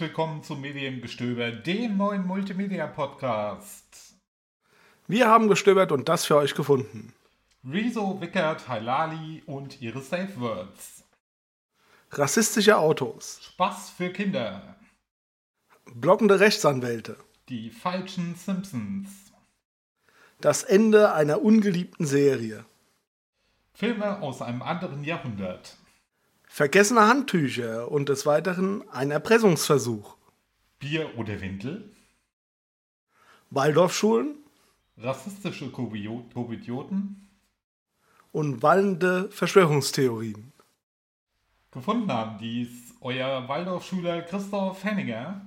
Herzlich willkommen zum Mediengestöber, dem neuen Multimedia-Podcast. Wir haben gestöbert und das für euch gefunden. Rezo, Wickert, Halali und ihre Safe Words. Rassistische Autos. Spaß für Kinder. Blockende Rechtsanwälte. Die falschen Simpsons. Das Ende einer ungeliebten Serie. Filme aus einem anderen Jahrhundert. Vergessene Handtücher und des Weiteren ein Erpressungsversuch. Bier oder Windel. Waldorfschulen Rassistische Komödioten. und wallende Verschwörungstheorien. Gefunden haben dies euer Waldorfschüler Christoph Henninger.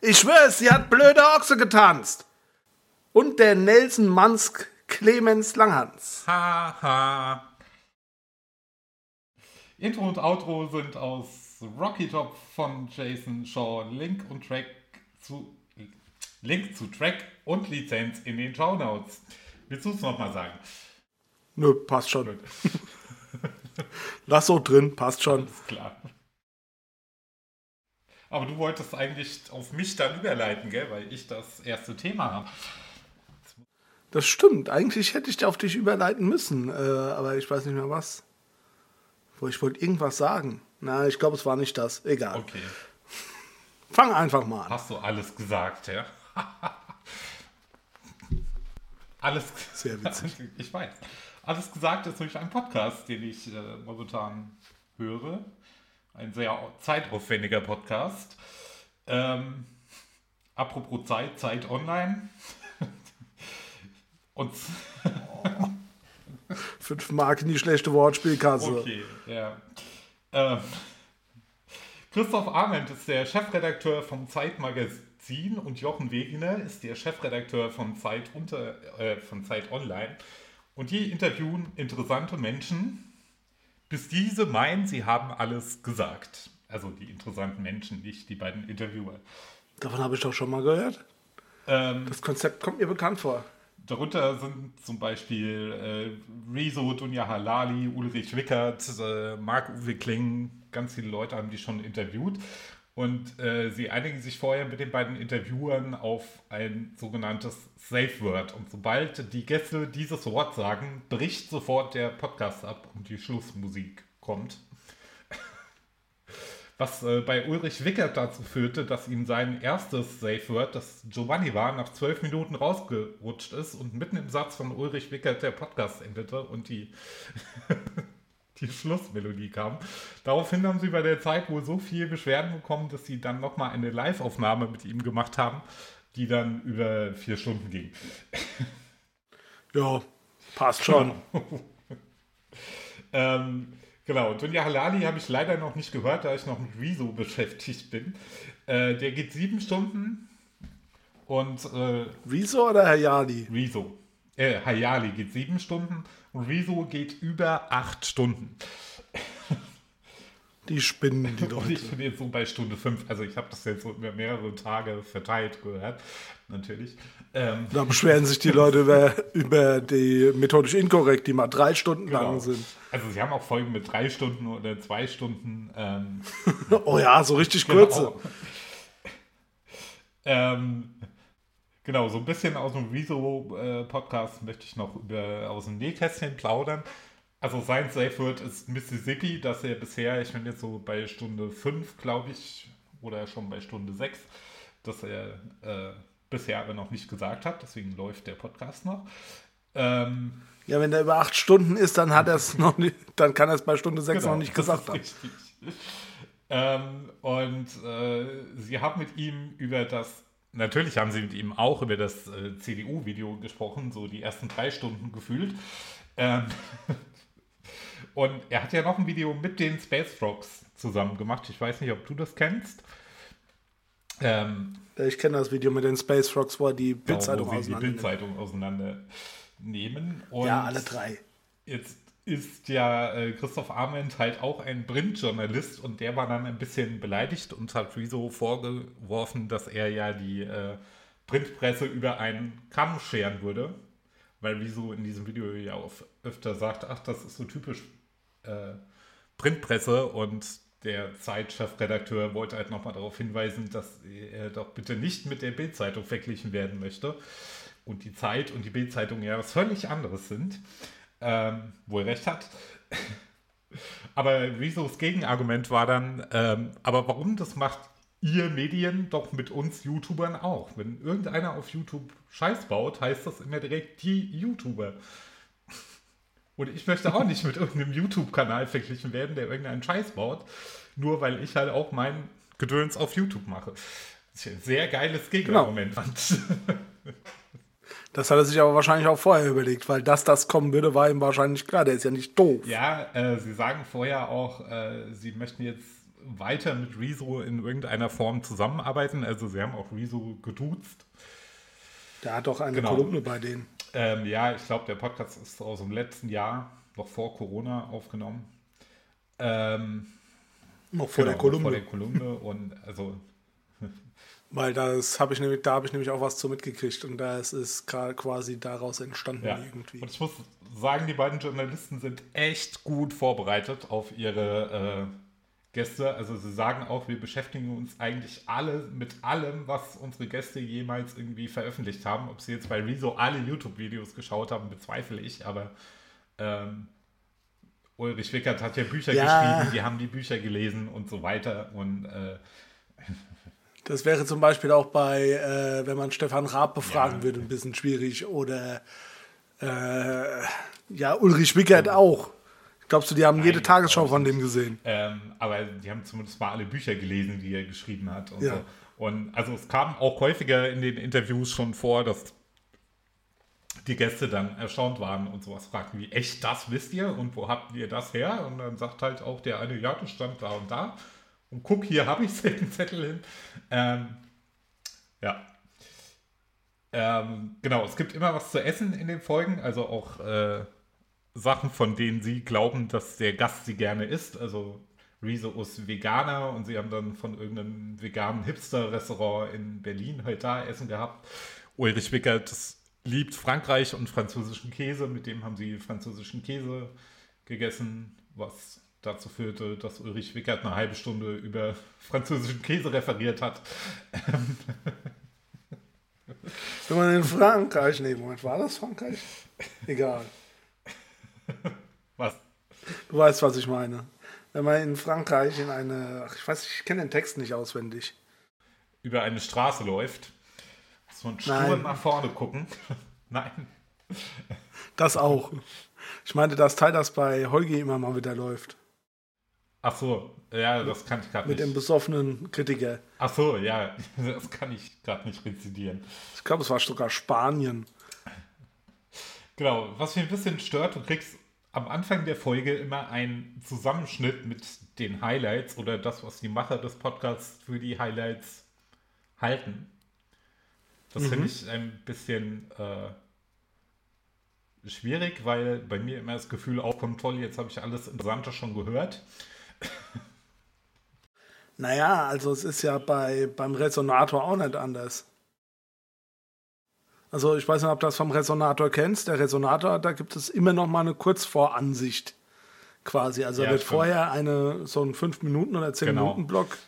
Ich schwör's, sie hat blöde Ochse getanzt. Und der Nelson Mansk Clemens Langhans. Haha. Intro und Outro sind aus Rocky Top von Jason Shaw. Link und Track zu Link zu Track und Lizenz in den Show Notes. Willst du es nochmal sagen? Nö, passt schon. Lass so drin, passt schon. Ist klar. Aber du wolltest eigentlich auf mich dann überleiten, gell? Weil ich das erste Thema habe. Das stimmt. Eigentlich hätte ich auf dich überleiten müssen, äh, aber ich weiß nicht mehr was. Wo Ich wollte irgendwas sagen. Na, ich glaube, es war nicht das. Egal. Okay. Fang einfach mal an. Hast du alles gesagt, ja? alles. Sehr witzig. Ich weiß. Alles gesagt ist durch einen Podcast, den ich äh, momentan höre. Ein sehr zeitaufwendiger Podcast. Ähm, apropos Zeit, Zeit online. Und Fünf Mark in die schlechte Wortspielkasse. okay, ja. Ähm, Christoph Arment ist der Chefredakteur vom Zeitmagazin und Jochen Wegener ist der Chefredakteur von Zeit, unter, äh, von Zeit Online. Und die interviewen interessante Menschen, bis diese meinen, sie haben alles gesagt. Also die interessanten Menschen, nicht die beiden Interviewer. Davon habe ich doch schon mal gehört. Ähm, Das Konzept kommt mir bekannt vor. Darunter sind zum Beispiel äh, Rezo, Dunja Halali, Ulrich Wickert, äh, Marc-Uwe Kling, ganz viele Leute haben die schon interviewt. Und äh, sie einigen sich vorher mit den beiden Interviewern auf ein sogenanntes Safe Word. Und sobald die Gäste dieses Wort sagen, bricht sofort der Podcast ab und die Schlussmusik kommt. Was äh, bei Ulrich Wickert dazu führte, dass ihm sein erstes Safe Word, das Giovanni war, nach zwölf Minuten rausgerutscht ist und mitten im Satz von Ulrich Wickert der Podcast endete und die, die Schlussmelodie kam. Daraufhin haben sie bei der Zeit wohl so viel Beschwerden bekommen, dass sie dann nochmal eine Live-Aufnahme mit ihm gemacht haben, die dann über vier Stunden ging. Ja, passt schon. Ähm, genau, Dunja Halali habe ich leider noch nicht gehört, da ich noch mit Rezo beschäftigt bin. Äh, der geht sieben Stunden und äh, Wieso oder Herr Jali? Rezo, äh, Hayali geht sieben Stunden und Rezo geht über acht Stunden. Die spinnen die Und ich Leute. bin jetzt so bei Stunde fünf, also ich habe das jetzt so über mehrere Tage verteilt gehört, natürlich. Ähm, Da beschweren sich die Leute über, über die methodisch inkorrekt, die mal drei Stunden genau. lang sind. Also sie haben auch Folgen mit drei Stunden oder zwei Stunden. Ähm, Oh ja, so richtig kurze. Genau. Ähm, genau, so ein bisschen aus dem Rezo-Podcast möchte ich noch über, aus dem Nähkästchen plaudern. Also sein Safe Word ist Mississippi, dass er bisher, ich bin jetzt so bei Stunde 5, glaube ich, oder schon bei Stunde 6, dass er äh, bisher aber noch nicht gesagt hat. Deswegen läuft der Podcast noch. Ähm, Ja, wenn der über acht Stunden ist, dann hat er es noch nicht, dann kann er es bei Stunde sechs Genau, noch nicht gesagt haben. Richtig. Ähm, und äh, sie haben mit ihm über das, natürlich haben sie mit ihm auch über das äh, CDU-Video gesprochen, so die ersten drei Stunden gefühlt. Ähm, und er hat ja noch ein Video mit den Space Frogs zusammen gemacht. Ich weiß nicht, ob du das kennst. Ähm, Ich kenne das Video mit den Space Frogs, wo er die Bildzeitung wo sie die auseinander. Bildzeitung auseinandernehmen. Und Ja, alle drei. Jetzt ist ja äh, Christoph Arment halt auch ein Printjournalist und der war dann ein bisschen beleidigt und hat Rezo vorgeworfen, dass er ja die äh, Printpresse über einen Kamm scheren würde, weil Rezo in diesem Video ja auch öfter sagt, ach, das ist so typisch äh, Printpresse und der Zeit-Chefredakteur wollte halt nochmal darauf hinweisen, dass er doch bitte nicht mit der Bild-Zeitung verglichen werden möchte. Und die Zeit und die Bild-Zeitung ja was völlig anderes sind. Ähm, wo er recht hat. aber Rezos Gegenargument war dann, ähm, aber warum das macht ihr Medien doch mit uns YouTubern auch? Wenn irgendeiner auf YouTube Scheiß baut, heißt das immer direkt die YouTuber. Und ich möchte auch nicht mit irgendeinem YouTube-Kanal verglichen werden, der irgendeinen Scheiß baut, nur weil ich halt auch mein Gedöns auf YouTube mache. Das ist ein sehr geiles Gegenargument. Genau. Das hat er sich aber wahrscheinlich auch vorher überlegt, weil dass das kommen würde, war ihm wahrscheinlich klar. Der ist ja nicht doof. Ja, äh, sie sagen vorher auch, äh, sie möchten jetzt weiter mit Rezo in irgendeiner Form zusammenarbeiten. Also sie haben auch Rezo geduzt. Der hat doch eine genau. Kolumne bei denen. Ähm, ja, ich glaube, der Podcast ist aus dem letzten Jahr, noch vor Corona, aufgenommen. Ähm, noch vor genau, der Kolumne. Vor der Kolumne und also. Weil das habe ich nämlich, da habe ich nämlich auch was zu mitgekriegt und da ist quasi daraus entstanden ja. irgendwie. Und ich muss sagen, die beiden Journalisten sind echt gut vorbereitet auf ihre äh, Gäste. Also sie sagen auch, wir beschäftigen uns eigentlich alle mit allem, was unsere Gäste jemals irgendwie veröffentlicht haben. Ob sie jetzt bei Rezo alle YouTube-Videos geschaut haben, bezweifle ich, aber ähm, Ulrich Wickert hat ja Bücher ja. geschrieben, die haben die Bücher gelesen und so weiter. Und äh, das wäre zum Beispiel auch bei, äh, wenn man Stefan Raab befragen ja. würde, ein bisschen schwierig. Oder äh, ja, Ulrich Wickert auch. Glaubst du, die haben Nein, jede Tagesschau von dem gesehen? Ähm, aber die haben zumindest mal alle Bücher gelesen, die er geschrieben hat. Und, ja. so. und also es kam auch häufiger in den Interviews schon vor, dass die Gäste dann erstaunt waren und sowas fragten wie, echt, das wisst ihr? Und wo habt ihr das her? Und dann sagt halt auch der eine, ja, das stand da und da. Und guck, hier habe ich den Zettel hin. Ähm, ja. Ähm, genau, es gibt immer was zu essen in den Folgen, also auch äh, Sachen, von denen sie glauben, dass der Gast sie gerne isst. Also Rezo ist Veganer und sie haben dann von irgendeinem veganen Hipster-Restaurant in Berlin heute halt da Essen gehabt. Ulrich Wickert liebt Frankreich und französischen Käse. Mit dem haben sie französischen Käse gegessen, was dazu führte, dass Ulrich Wickert eine halbe Stunde über französischen Käse referiert hat. Wenn man in Frankreich, nee, Moment, war das Frankreich? Egal. Was? Du weißt, was ich meine. Wenn man in Frankreich in eine, ach, ich weiß, ich kenne den Text nicht auswendig. Über eine Straße läuft, muss man stur nach vorne gucken. Nein. Das auch. Ich meinte das Teil, das bei Holgi immer mal wieder läuft. Ach so, ja, das kann ich gerade nicht. Mit dem besoffenen Kritiker. Ach so, ja, das kann ich gerade nicht rezidieren. Ich glaube, es war sogar Spanien. Genau, was mich ein bisschen stört, du kriegst am Anfang der Folge immer einen Zusammenschnitt mit den Highlights oder das, was die Macher des Podcasts für die Highlights halten. Das mhm. finde ich ein bisschen äh, schwierig, weil bei mir immer das Gefühl aufkommt, toll, jetzt habe ich alles Interessante schon gehört. Naja, also es ist ja bei, beim Resonator auch nicht anders. Also ich weiß nicht, ob du das vom Resonator kennst. Der Resonator, da gibt es immer noch mal eine Kurzvoransicht quasi. Also ja, wird stimmt. vorher eine, so ein 5 Minuten oder 10 genau. Minuten Block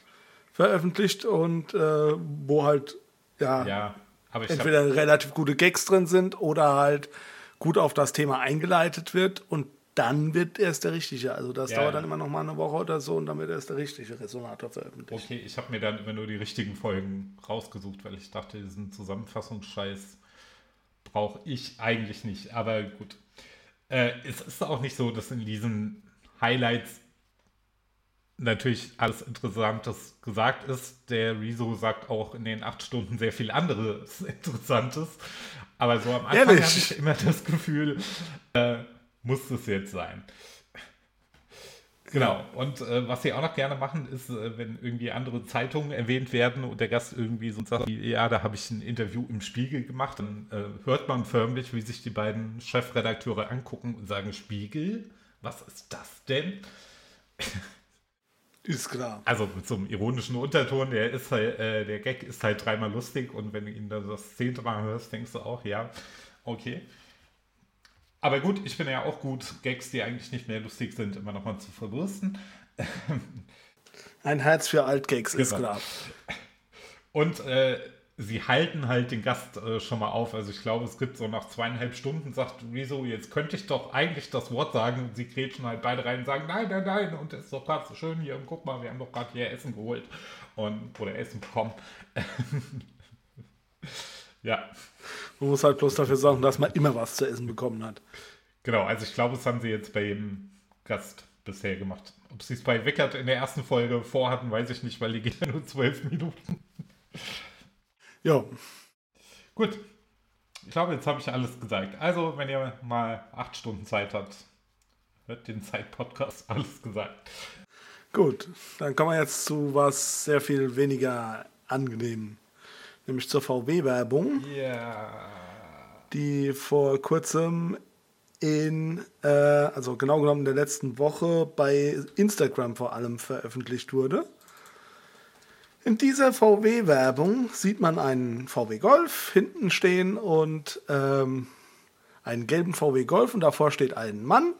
veröffentlicht und äh, wo halt ja, ja entweder hab... relativ gute Gags drin sind oder halt gut auf das Thema eingeleitet wird und dann wird erst der richtige. Also das ja, dauert dann immer noch mal eine Woche oder so und dann wird erst der richtige Resonator veröffentlicht. Okay, ich habe mir dann immer nur die richtigen Folgen rausgesucht, weil ich dachte, diesen Zusammenfassungsscheiß brauche ich eigentlich nicht. Aber gut. Äh, es ist auch nicht so, dass in diesen Highlights natürlich alles Interessantes gesagt ist. Der Rezo sagt auch in den acht Stunden sehr viel anderes Interessantes. Aber so am Anfang habe ich immer das Gefühl, äh, muss es jetzt sein. Genau. Und äh, was sie auch noch gerne machen, ist, äh, wenn irgendwie andere Zeitungen erwähnt werden und der Gast irgendwie so sagt, ja, da habe ich ein Interview im Spiegel gemacht, dann äh, hört man förmlich, wie sich die beiden Chefredakteure angucken und sagen, Spiegel? Was ist das denn? Ist klar. Also mit so einem ironischen Unterton, der ist halt, äh, der Gag ist halt dreimal lustig und wenn du ihn dann das zehnte Mal hörst, denkst du auch, ja, okay. Aber gut, ich finde ja auch gut, Gags, die eigentlich nicht mehr lustig sind, immer nochmal zu verwursten. Ein Herz für Altgags genau. ist klar. Und äh, sie halten halt den Gast äh, schon mal auf. Also ich glaube, es gibt so nach zweieinhalb Stunden, sagt wieso, jetzt könnte ich doch eigentlich das Wort sagen. Und sie kretschen halt beide rein und sagen, nein, nein, nein. Und es ist doch gerade so schön hier. Und guck mal, wir haben doch gerade hier Essen geholt. Und, oder Essen bekommen. ja. Man muss halt bloß dafür sorgen, dass man immer was zu essen bekommen hat. Genau, also ich glaube, das haben sie jetzt bei jedem Gast bisher gemacht. Ob sie es bei Wickert in der ersten Folge vorhatten, weiß ich nicht, weil die geht ja nur zwölf Minuten. Ja. Gut. Ich glaube, jetzt habe ich alles gesagt. Also, wenn ihr mal acht Stunden Zeit habt, hört den Zeit-Podcast alles gesagt. Gut, dann kommen wir jetzt zu was sehr viel weniger angenehm, nämlich zur VW-Werbung. Yeah. Die vor kurzem in, äh, also genau genommen in der letzten Woche bei Instagram vor allem veröffentlicht wurde. In dieser VW-Werbung sieht man einen VW Golf hinten stehen und ähm, einen gelben VW Golf und davor steht ein Mann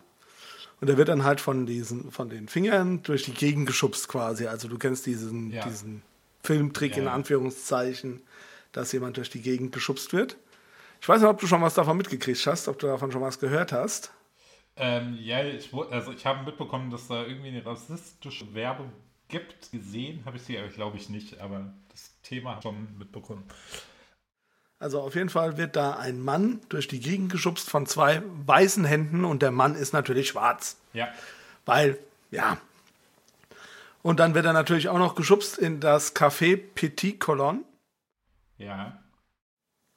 und der wird dann halt von diesen, von den Fingern durch die Gegend geschubst quasi. Also du kennst diesen, ja. diesen Filmtrick ja. in Anführungszeichen, dass jemand durch die Gegend geschubst wird. Ich weiß nicht, ob du schon was davon mitgekriegt hast, ob du davon schon was gehört hast. Ähm, ja, ich, also ich habe mitbekommen, dass da irgendwie eine rassistische Werbung gibt. Gesehen habe ich sie, aber glaube ich nicht, aber das Thema schon mitbekommen. Also auf jeden Fall wird da ein Mann durch die Gegend geschubst von zwei weißen Händen und der Mann ist natürlich schwarz. Ja. Weil, ja. Und dann wird er natürlich auch noch geschubst in das Café Petit Colon. Ja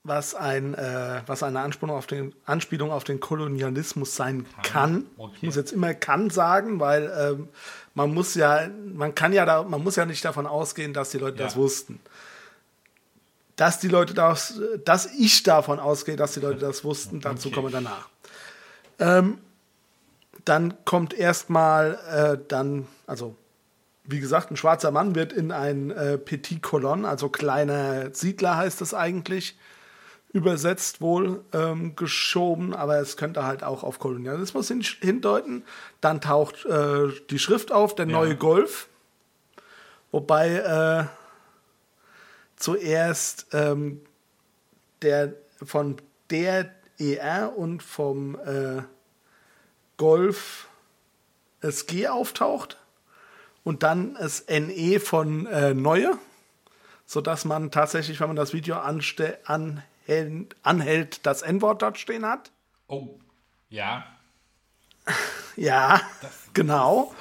was, ein, äh, was eine Anspielung auf, den, Anspielung auf den Kolonialismus sein kann. Okay. Ich muss jetzt immer kann sagen, weil ähm, man muss ja, man kann ja da, man muss ja nicht davon ausgehen, dass die Leute ja. das wussten. Dass die Leute das, dass ich davon ausgehe, dass die Leute das wussten, okay. dazu kommen wir danach. Ähm, dann kommt erstmal äh, dann, also wie gesagt, ein schwarzer Mann wird in ein äh, Petit Colon, also kleiner Siedler heißt es eigentlich, übersetzt wohl ähm, geschoben, aber es könnte halt auch auf Kolonialismus hin hindeuten. Dann taucht äh, die Schrift auf, der ja. neue Golf, wobei äh, zuerst ähm, der von der ER und vom äh, Golf SG auftaucht und dann das NE von äh, Neue, sodass man tatsächlich, wenn man das Video anhält, anhält, das N-Wort dort stehen hat. Oh, ja. ja, das, genau.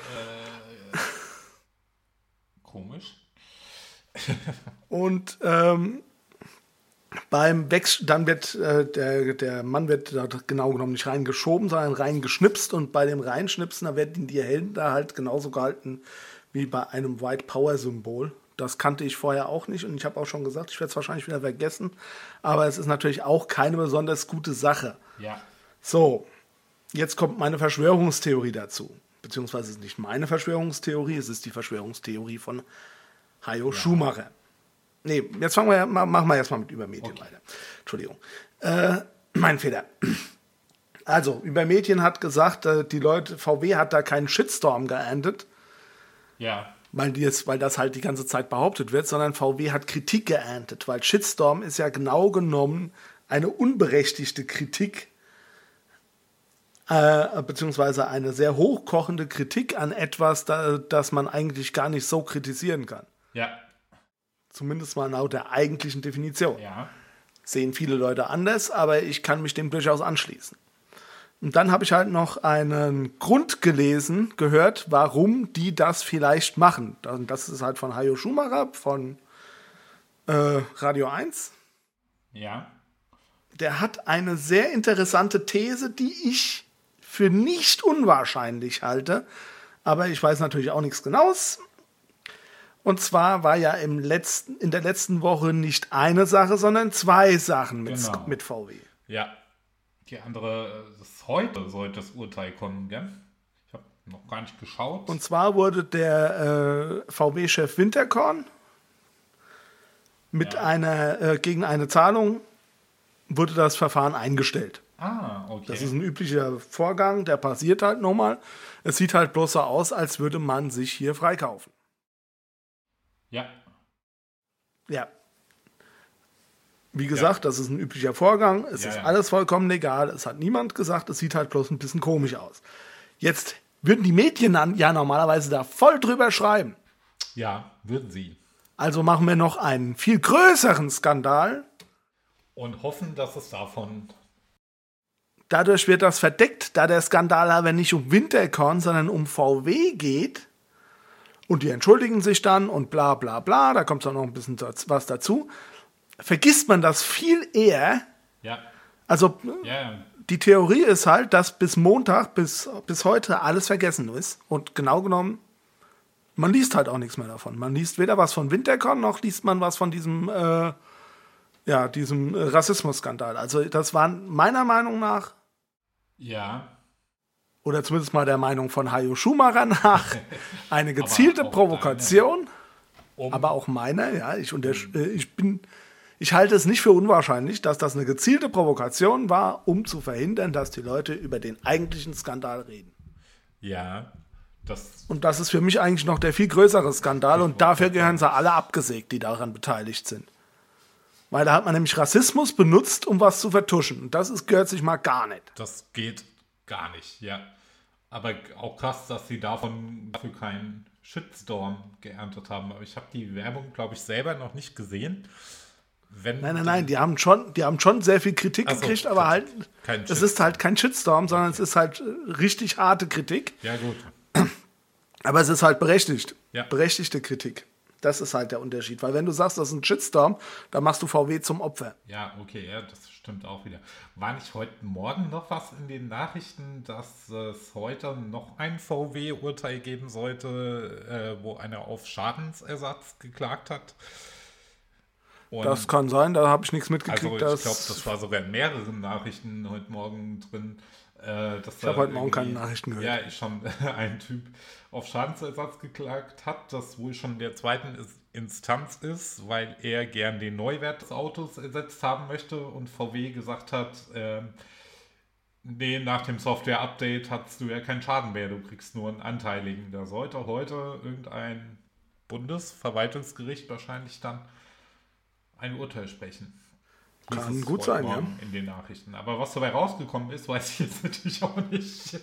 Das, äh, komisch. Und ähm, beim Wechsel, dann wird äh, der, der Mann wird da genau genommen nicht reingeschoben, sondern reingeschnipst und bei dem Reinschnipsen, da werden die Helden da halt genauso gehalten wie bei einem White Power Symbol. Das kannte ich vorher auch nicht und ich habe auch schon gesagt, ich werde es wahrscheinlich wieder vergessen. Aber es ist natürlich auch keine besonders gute Sache. Ja. So, jetzt kommt meine Verschwörungstheorie dazu. Beziehungsweise es ist nicht meine Verschwörungstheorie, es ist die Verschwörungstheorie von Hayo ja. Schumacher. Nee, jetzt fangen wir, machen wir erstmal mit Übermedien okay. weiter. Entschuldigung. Äh, mein Fehler. Also, Übermedien hat gesagt, äh, die Leute, VW hat da keinen Shitstorm geerntet. Ja weil, jetzt, weil das halt die ganze Zeit behauptet wird, sondern VW hat Kritik geerntet, weil Shitstorm ist ja genau genommen eine unberechtigte Kritik, äh, beziehungsweise eine sehr hochkochende Kritik an etwas, da, das man eigentlich gar nicht so kritisieren kann. Ja. Zumindest mal laut der eigentlichen Definition. Ja. Sehen viele Leute anders, aber ich kann mich dem durchaus anschließen. Und dann habe ich halt noch einen Grund gelesen, gehört, warum die das vielleicht machen. Das ist halt von Hayo Schumacher von äh, Radio 1. Ja. Der hat eine sehr interessante These, die ich für nicht unwahrscheinlich halte. Aber ich weiß natürlich auch nichts Genaues. Und zwar war ja im letzten, in der letzten Woche nicht eine Sache, sondern zwei Sachen mit, genau. mit VW. Ja, die andere, das heute sollte das Urteil kommen, gell? Ich habe noch gar nicht geschaut. Und zwar wurde der äh, VW-Chef Winterkorn mit ja. einer, äh, gegen eine Zahlung wurde das Verfahren eingestellt. Ah, okay. Das ist ein üblicher Vorgang, der passiert halt nochmal. Es sieht halt bloß so aus, als würde man sich hier freikaufen. Ja. Ja. Wie gesagt, ja. das ist ein üblicher Vorgang. Es ja, ist alles vollkommen legal. Es hat niemand gesagt. Es sieht halt bloß ein bisschen komisch aus. Jetzt würden die Medien dann ja normalerweise da voll drüber schreiben. Ja, würden sie. Also machen wir noch einen viel größeren Skandal. Und hoffen, dass es davon. Dadurch wird das verdeckt, da der Skandal aber nicht um Winterkorn, sondern um VW geht. Und die entschuldigen sich dann und bla bla bla, da kommt auch noch ein bisschen was dazu. Vergisst man das viel eher. Ja. Also ja, die Theorie ist halt, dass bis Montag, bis, bis heute alles vergessen ist. Und genau genommen, man liest halt auch nichts mehr davon. Man liest weder was von Wintercon, noch liest man was von diesem, äh, ja, diesem Rassismusskandal. Also das war meiner Meinung nach. Ja. Oder zumindest mal der Meinung von Hayo Schumacher nach. Eine gezielte Provokation. Deine, um aber auch meiner, ja. Ich, unter, äh, ich bin ich halte es nicht für unwahrscheinlich, dass das eine gezielte Provokation war, um zu verhindern, dass die Leute über den eigentlichen Skandal reden. Ja, das. Und das ist für mich eigentlich noch der viel größere Skandal und dafür gehören sie alle abgesägt, die daran beteiligt sind. Weil da hat man nämlich Rassismus benutzt, um was zu vertuschen. Und das ist, gehört sich mal gar nicht. Das geht gar nicht, ja. Aber auch krass, dass sie davon dafür keinen Shitstorm geerntet haben. Aber ich habe die Werbung, glaube ich, selber noch nicht gesehen. Wenn nein, nein, nein, die haben schon, die haben schon sehr viel Kritik so, gekriegt, aber halt, es ist halt kein Shitstorm, sondern es ist halt äh, richtig harte Kritik. Ja, gut. Aber es ist halt berechtigt. Ja. Berechtigte Kritik. Das ist halt der Unterschied. Weil wenn du sagst, das ist ein Shitstorm, dann machst du VW zum Opfer. Ja, okay, ja, das stimmt auch wieder. War nicht heute Morgen noch was in den Nachrichten, dass es heute noch ein VW-Urteil geben sollte, äh, wo einer auf Schadensersatz geklagt hat? Und das kann sein, da habe ich nichts mitgekriegt. Also ich glaube, das war sogar in mehreren Nachrichten heute Morgen drin. Äh, ich habe heute Morgen keine Nachrichten gehört. Ja, ich schon ein Typ auf Schadensersatz geklagt hat, das wohl schon der zweiten Instanz ist, weil er gern den Neuwert des Autos ersetzt haben möchte und VW gesagt hat, äh, nee, nach dem Software-Update hast du ja keinen Schaden mehr, du kriegst nur einen Anteiligen. Da sollte heute irgendein Bundesverwaltungsgericht wahrscheinlich dann ein Urteil sprechen. Kann gut sein, ja. In den Nachrichten. Aber was dabei rausgekommen ist, weiß ich jetzt natürlich auch nicht.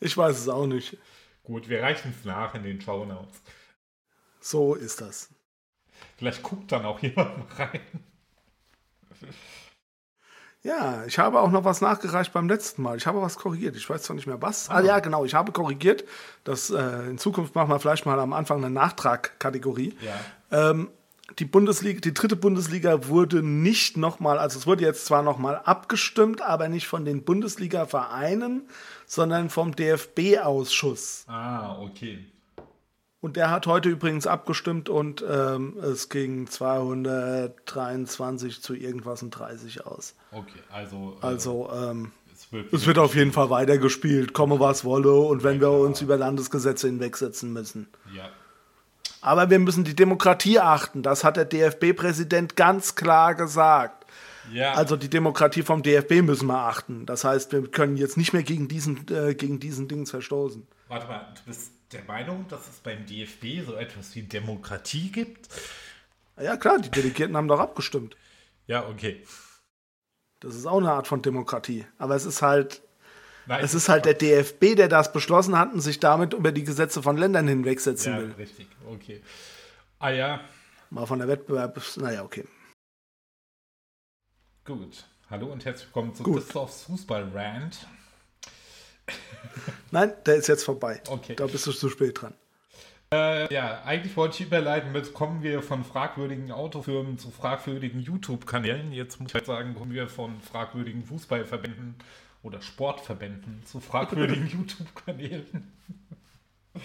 ich weiß es auch nicht. Gut, wir reichen es nach in den Show Notes. So ist das. Vielleicht guckt dann auch jemand rein. Ja, ich habe auch noch was nachgereicht beim letzten Mal. Ich habe was korrigiert. Ich weiß zwar nicht mehr was. Ah, ah ja, genau. Ich habe korrigiert. Das, äh, in Zukunft machen wir vielleicht mal am Anfang eine Nachtragkategorie. Ja. Ähm, die Bundesliga, die dritte Bundesliga wurde nicht nochmal, also es wurde jetzt zwar nochmal abgestimmt, aber nicht von den Bundesliga-Vereinen, sondern vom DFB-Ausschuss. Ah, okay. Und der hat heute übrigens abgestimmt und ähm, es ging 223 zu irgendwas und 30 aus. Okay, also. Äh, also, ähm, es, wird, es wird, auf jeden Fall weitergespielt, komme was wolle und wenn wir uns über Landesgesetze hinwegsetzen müssen. Ja. Aber wir müssen die Demokratie achten. Das hat der DFB-Präsident ganz klar gesagt. Ja. Also die Demokratie vom DFB müssen wir achten. Das heißt, wir können jetzt nicht mehr gegen diesen, äh, gegen diesen Dings verstoßen. Warte mal, du bist der Meinung, dass es beim DFB so etwas wie Demokratie gibt? Ja klar, die Delegierten haben doch abgestimmt. Ja, okay. Das ist auch eine Art von Demokratie. Aber es ist halt Nein, es ist halt der DFB, der das beschlossen hat und sich damit über die Gesetze von Ländern hinwegsetzen ja, will. Richtig, okay. Ah ja. Mal von der Wettbewerb, naja, okay. Gut. Hallo und herzlich willkommen zu Christophs Fußball-Rant. Nein, der ist jetzt vorbei. Okay. Da bist du zu spät dran. Äh, ja, eigentlich wollte ich überleiten mit, kommen wir von fragwürdigen Autofirmen zu fragwürdigen YouTube-Kanälen. Jetzt muss ich halt sagen, kommen wir von fragwürdigen Fußballverbänden oder Sportverbänden zu fragwürdigen YouTube-Kanälen.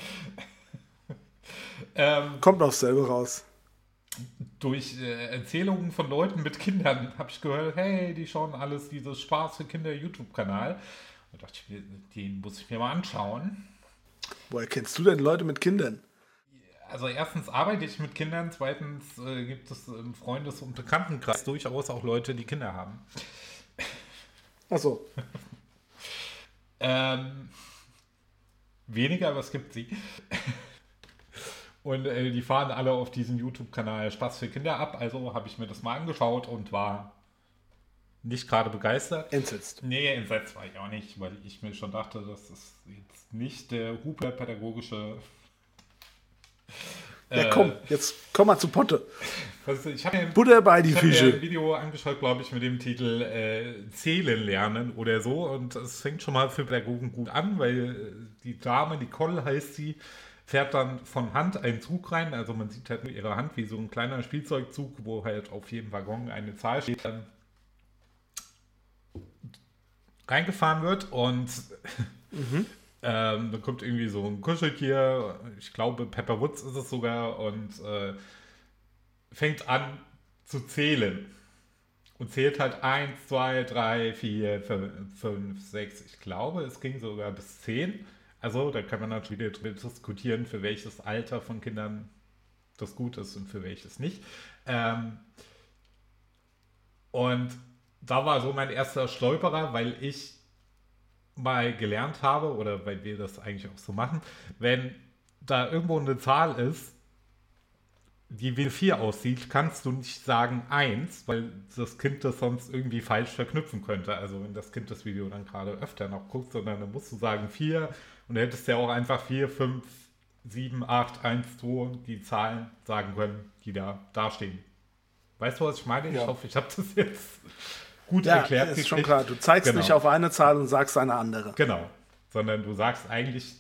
ähm, Kommt aufs selbe raus. Durch äh, Erzählungen von Leuten mit Kindern habe ich gehört, hey, die schauen alles dieses Spaß für Kinder YouTube-Kanal. Da dachte ich mir, den muss ich mir mal anschauen. Woher kennst du denn Leute mit Kindern? Also erstens arbeite ich mit Kindern, zweitens äh, gibt es im Freundes- und Bekanntenkreis durchaus auch Leute, die Kinder haben. Achso. ähm, weniger, aber es gibt sie. Und äh, die fahren alle auf diesem YouTube-Kanal Spaß für Kinder ab. Also habe ich mir das mal angeschaut und war nicht gerade begeistert. Entsetzt. Nee, entsetzt war ich auch nicht, weil ich mir schon dachte, das ist jetzt nicht der Huber-pädagogische. Ja, komm, jetzt komm mal zu Potte. Ich habe Butter bei die ich Fische. mir ein Video angeschaut, glaube ich, mit dem Titel äh, Zählen lernen oder so. Und es fängt schon mal für Pädagogen gut an, weil äh, die Dame, Nicole heißt sie, fährt dann von Hand einen Zug rein. Also man sieht halt nur ihre Hand wie so ein kleiner Spielzeugzug, wo halt auf jedem Waggon eine Zahl steht. Dann reingefahren wird und mhm. Ähm, dann kommt irgendwie so ein Kuscheltier, ich glaube Pepper Woods ist es sogar und äh, fängt an zu zählen. Und zählt halt 1, 2, 3, 4, 5, 6. Ich glaube, es ging sogar bis 10. Also, da kann man natürlich diskutieren, für welches Alter von Kindern das gut ist und für welches nicht. Ähm, und da war so mein erster Stolperer, weil ich mal gelernt habe, oder weil wir das eigentlich auch so machen, wenn da irgendwo eine Zahl ist, die wie 4 aussieht, kannst du nicht sagen 1, weil das Kind das sonst irgendwie falsch verknüpfen könnte. Also wenn das Kind das Video dann gerade öfter noch guckt, sondern dann musst du sagen 4 und du hättest ja auch einfach 4, 5, 7, 8, 1, 2 die Zahlen sagen können, die da dastehen. Weißt du, was ich meine? Ich ja. hoffe, ich habe das jetzt gut ja, erklärt. ist schon klar. Du zeigst genau. nicht auf eine Zahl und sagst eine andere. Genau. Sondern du sagst eigentlich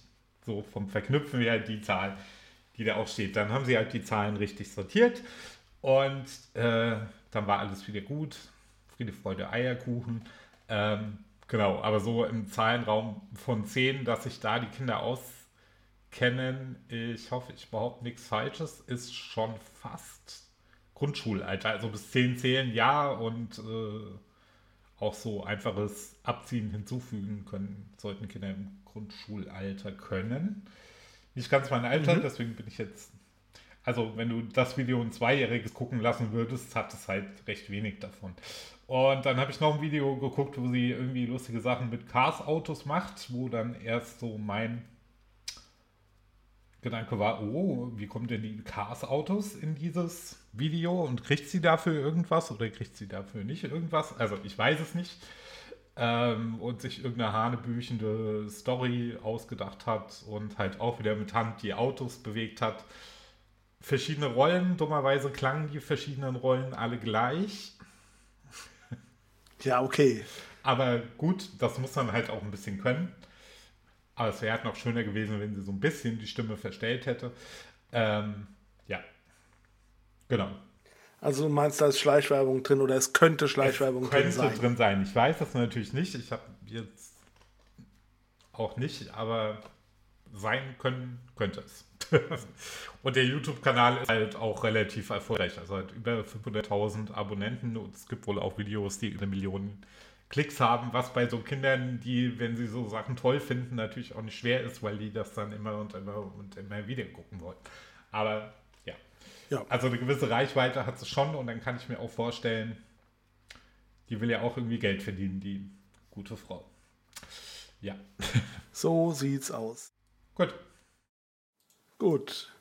so vom Verknüpfen her die Zahl, die da auch steht. Dann haben sie halt die Zahlen richtig sortiert und äh, dann war alles wieder gut. Friede, Freude, Eierkuchen. Ähm, genau, aber so im Zahlenraum von 10, dass sich da die Kinder auskennen, ich hoffe, ich behaupte nichts Falsches, ist schon fast Grundschulalter. Also bis 10 zählen, ja, und äh, auch so einfaches Abziehen hinzufügen können, sollten Kinder im Grundschulalter können. Nicht ganz mein Alter, mhm. deswegen bin ich jetzt. Also, wenn du das Video ein Zweijähriges gucken lassen würdest, hat es halt recht wenig davon. Und dann habe ich noch ein Video geguckt, wo sie irgendwie lustige Sachen mit Cars-Autos macht, wo dann erst so mein Gedanke war, oh, wie kommen denn die Cars-Autos in dieses Video und kriegt sie dafür irgendwas oder kriegt sie dafür nicht irgendwas? Also ich weiß es nicht. Ähm, und sich irgendeine hanebüchende Story ausgedacht hat und halt auch wieder mit Hand die Autos bewegt hat. Verschiedene Rollen, dummerweise klangen die verschiedenen Rollen alle gleich. Ja, okay. Aber gut, das muss man halt auch ein bisschen können. Aber es wäre halt noch schöner gewesen, wenn sie so ein bisschen die Stimme verstellt hätte. Ähm. Genau. Also du meinst, da ist Schleichwerbung drin oder es könnte Schleichwerbung es drin sein? Könnte drin sein. Ich weiß das natürlich nicht. Ich habe jetzt auch nicht, aber sein können könnte es. und der YouTube-Kanal ist halt auch relativ erfolgreich. Also hat über 500.000 Abonnenten und es gibt wohl auch Videos, die über Millionen Klicks haben, was bei so Kindern, die, wenn sie so Sachen toll finden, natürlich auch nicht schwer ist, weil die das dann immer und immer und immer wieder gucken wollen. Aber ja. Also eine gewisse Reichweite hat sie schon und dann kann ich mir auch vorstellen, die will ja auch irgendwie Geld verdienen, die gute Frau. Ja. So sieht's aus. Gut. Gut.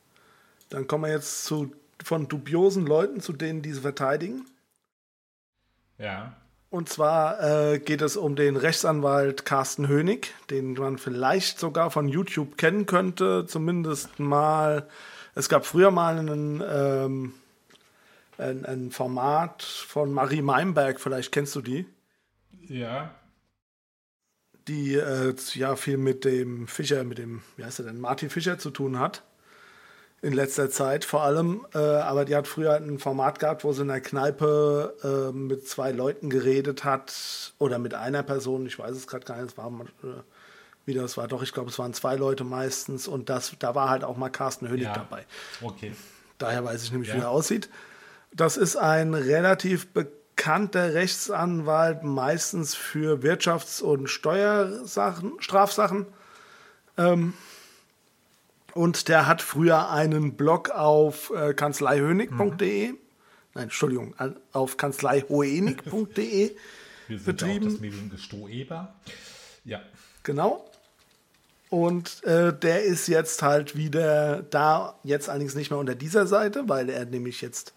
Dann kommen wir jetzt zu, von dubiosen Leuten zu denen, die sie verteidigen. Ja. Und zwar äh, geht es um den Rechtsanwalt Carsten Hönig, den man vielleicht sogar von YouTube kennen könnte. Zumindest mal. Es gab früher mal einen, ähm, ein, ein, Format von Marie Meimberg, vielleicht kennst du die? Ja. Die äh, ja viel mit dem Fischer, mit dem, wie heißt er denn, Martin Fischer zu tun hat in letzter Zeit vor allem. Äh, aber die hat früher ein Format gehabt, wo sie in der Kneipe äh, mit zwei Leuten geredet hat oder mit einer Person. Ich weiß es gerade gar nicht, es war äh, wie das war. Doch, ich glaube, es waren zwei Leute meistens und das, da war halt auch mal Carsten Hönig ja. dabei. Okay. Daher weiß ich nämlich, ja. wie er aussieht. Das ist ein relativ bekannter Rechtsanwalt, meistens für Wirtschafts- und Steuersachen, Strafsachen. Ähm, und der hat früher einen Blog auf äh, kanzleihönig.de, mhm. nein, Entschuldigung, auf kanzleihoenig.de betrieben. Auch das Medium Gestoeber. Ja. Genau. Und äh, der ist jetzt halt wieder da, jetzt allerdings nicht mehr unter dieser Seite, weil er nämlich jetzt,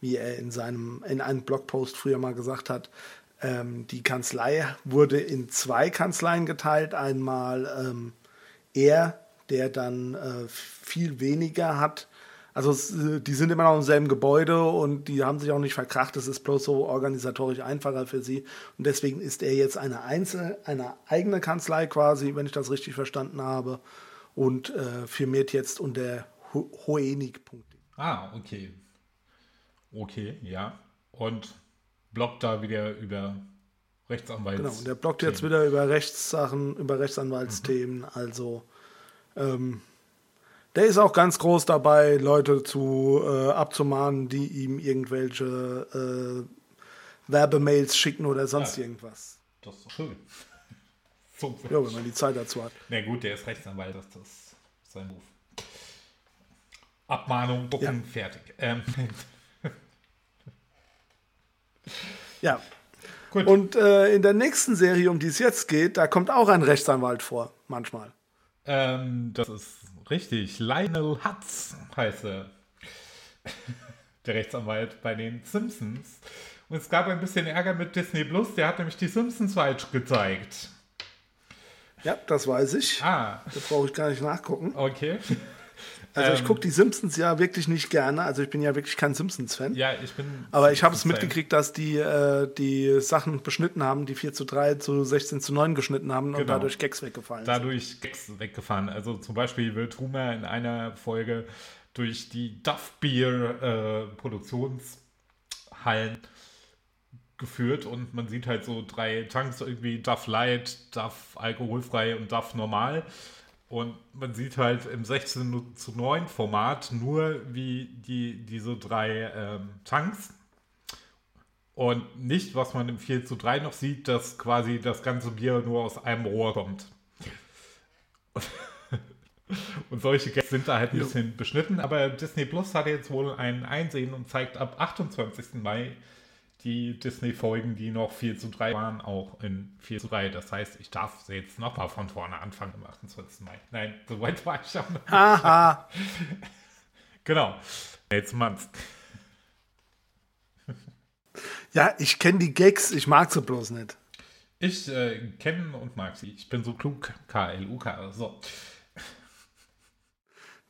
wie er in seinem, in einem Blogpost früher mal gesagt hat, ähm, die Kanzlei wurde in zwei Kanzleien geteilt. Einmal ähm, er, der dann äh, viel weniger hat. Also äh, die sind immer noch im selben Gebäude und die haben sich auch nicht verkracht. Es ist bloß so organisatorisch einfacher für sie. Und deswegen ist er jetzt eine, Einzel eine eigene Kanzlei quasi, wenn ich das richtig verstanden habe. Und äh, firmiert jetzt unter Ho hoenig.de. Ah, okay. Okay, ja. Und bloggt da wieder über Rechtsanwalts. Genau, und der bloggt jetzt wieder über Rechtssachen, über Rechtsanwaltsthemen. Mhm. Also ähm, der ist auch ganz groß dabei, Leute zu äh, abzumahnen, die ihm irgendwelche äh, Werbemails schicken oder sonst ja, irgendwas. Das ist schön. so ja, wenn man die Zeit dazu hat. Na gut, der ist Rechtsanwalt, das ist sein Ruf. Abmahnung, Bucken, ja. fertig. Ähm. ja. Gut. Und äh, in der nächsten Serie, um die es jetzt geht, da kommt auch ein Rechtsanwalt vor, manchmal. Ähm, das ist Richtig, Lionel Hutz heißt er. Der Rechtsanwalt bei den Simpsons. Und es gab ein bisschen Ärger mit Disney Plus, der hat nämlich die Simpsons falsch gezeigt. Ja, das weiß ich. Ah. Da brauche ich gar nicht nachgucken. Okay. Also ich ähm, gucke die Simpsons ja wirklich nicht gerne. Also ich bin ja wirklich kein Simpsons-Fan. Ja, ich bin. Aber ich habe es mitgekriegt, dass die äh, die Sachen beschnitten haben, die 4 zu 3 zu 16 zu 9 geschnitten haben genau. und dadurch Gags weggefallen dadurch sind. Dadurch Gags weggefahren. Also zum Beispiel wird Rumer in einer Folge durch die Duff Beer äh, Produktionshallen geführt und man sieht halt so drei Tanks irgendwie Duff Light, Duff alkoholfrei und Duff normal. Und man sieht halt im 16 zu 9 Format nur, wie die, diese drei ähm, Tanks und nicht, was man im 4 zu 3 noch sieht, dass quasi das ganze Bier nur aus einem Rohr kommt. und solche Gags sind da halt ein bisschen beschnitten, aber Disney Plus hat jetzt wohl ein Einsehen und zeigt ab 28. Mai die Disney-Folgen, die noch 4 zu 3 waren, auch in 4 zu 3. Das heißt, ich darf sie jetzt nochmal von vorne anfangen am 28. Mai. Nein, so weit war ich auch noch. Haha. genau. Jetzt Manns. ja, ich kenne die Gags, ich mag sie bloß nicht. Ich äh, kenne und mag sie. Ich bin so klug. K-L-U-K. So.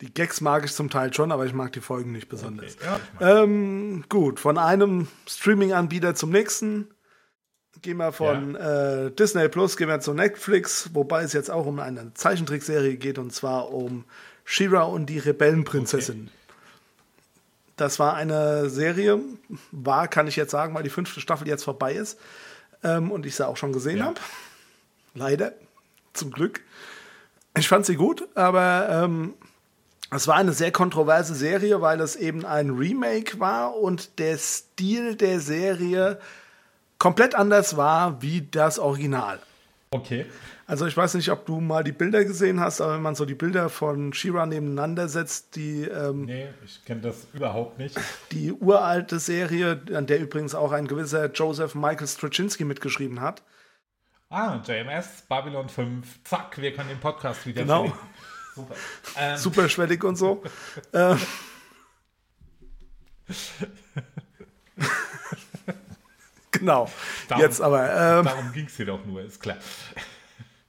Die Gags mag ich zum Teil schon, aber ich mag die Folgen nicht besonders. Okay, ja, ähm, gut, von einem Streaming-Anbieter zum nächsten. Gehen wir von ja. äh, Disney Plus, gehen wir zu Netflix, wobei es jetzt auch um eine Zeichentrickserie geht und zwar um She-Ra und die Rebellenprinzessin. Okay. Das war eine Serie, war, kann ich jetzt sagen, weil die fünfte Staffel jetzt vorbei ist ähm, und ich sie auch schon gesehen ja. habe. Leider, zum Glück. Ich fand sie gut, aber ähm, es war eine sehr kontroverse Serie, weil es eben ein Remake war und der Stil der Serie komplett anders war wie das Original. Okay. Also ich weiß nicht, ob du mal die Bilder gesehen hast, aber wenn man so die Bilder von Shira nebeneinander setzt, die... Ähm, nee, ich kenne das überhaupt nicht. Die uralte Serie, an der übrigens auch ein gewisser Joseph Michael Straczynski mitgeschrieben hat. Ah, JMS, Babylon 5, zack, wir können den Podcast wieder Genau. Super. Ähm. Superschwellig und so. ähm. genau. Darum, Jetzt aber. Ähm, darum ging es hier doch nur, ist klar.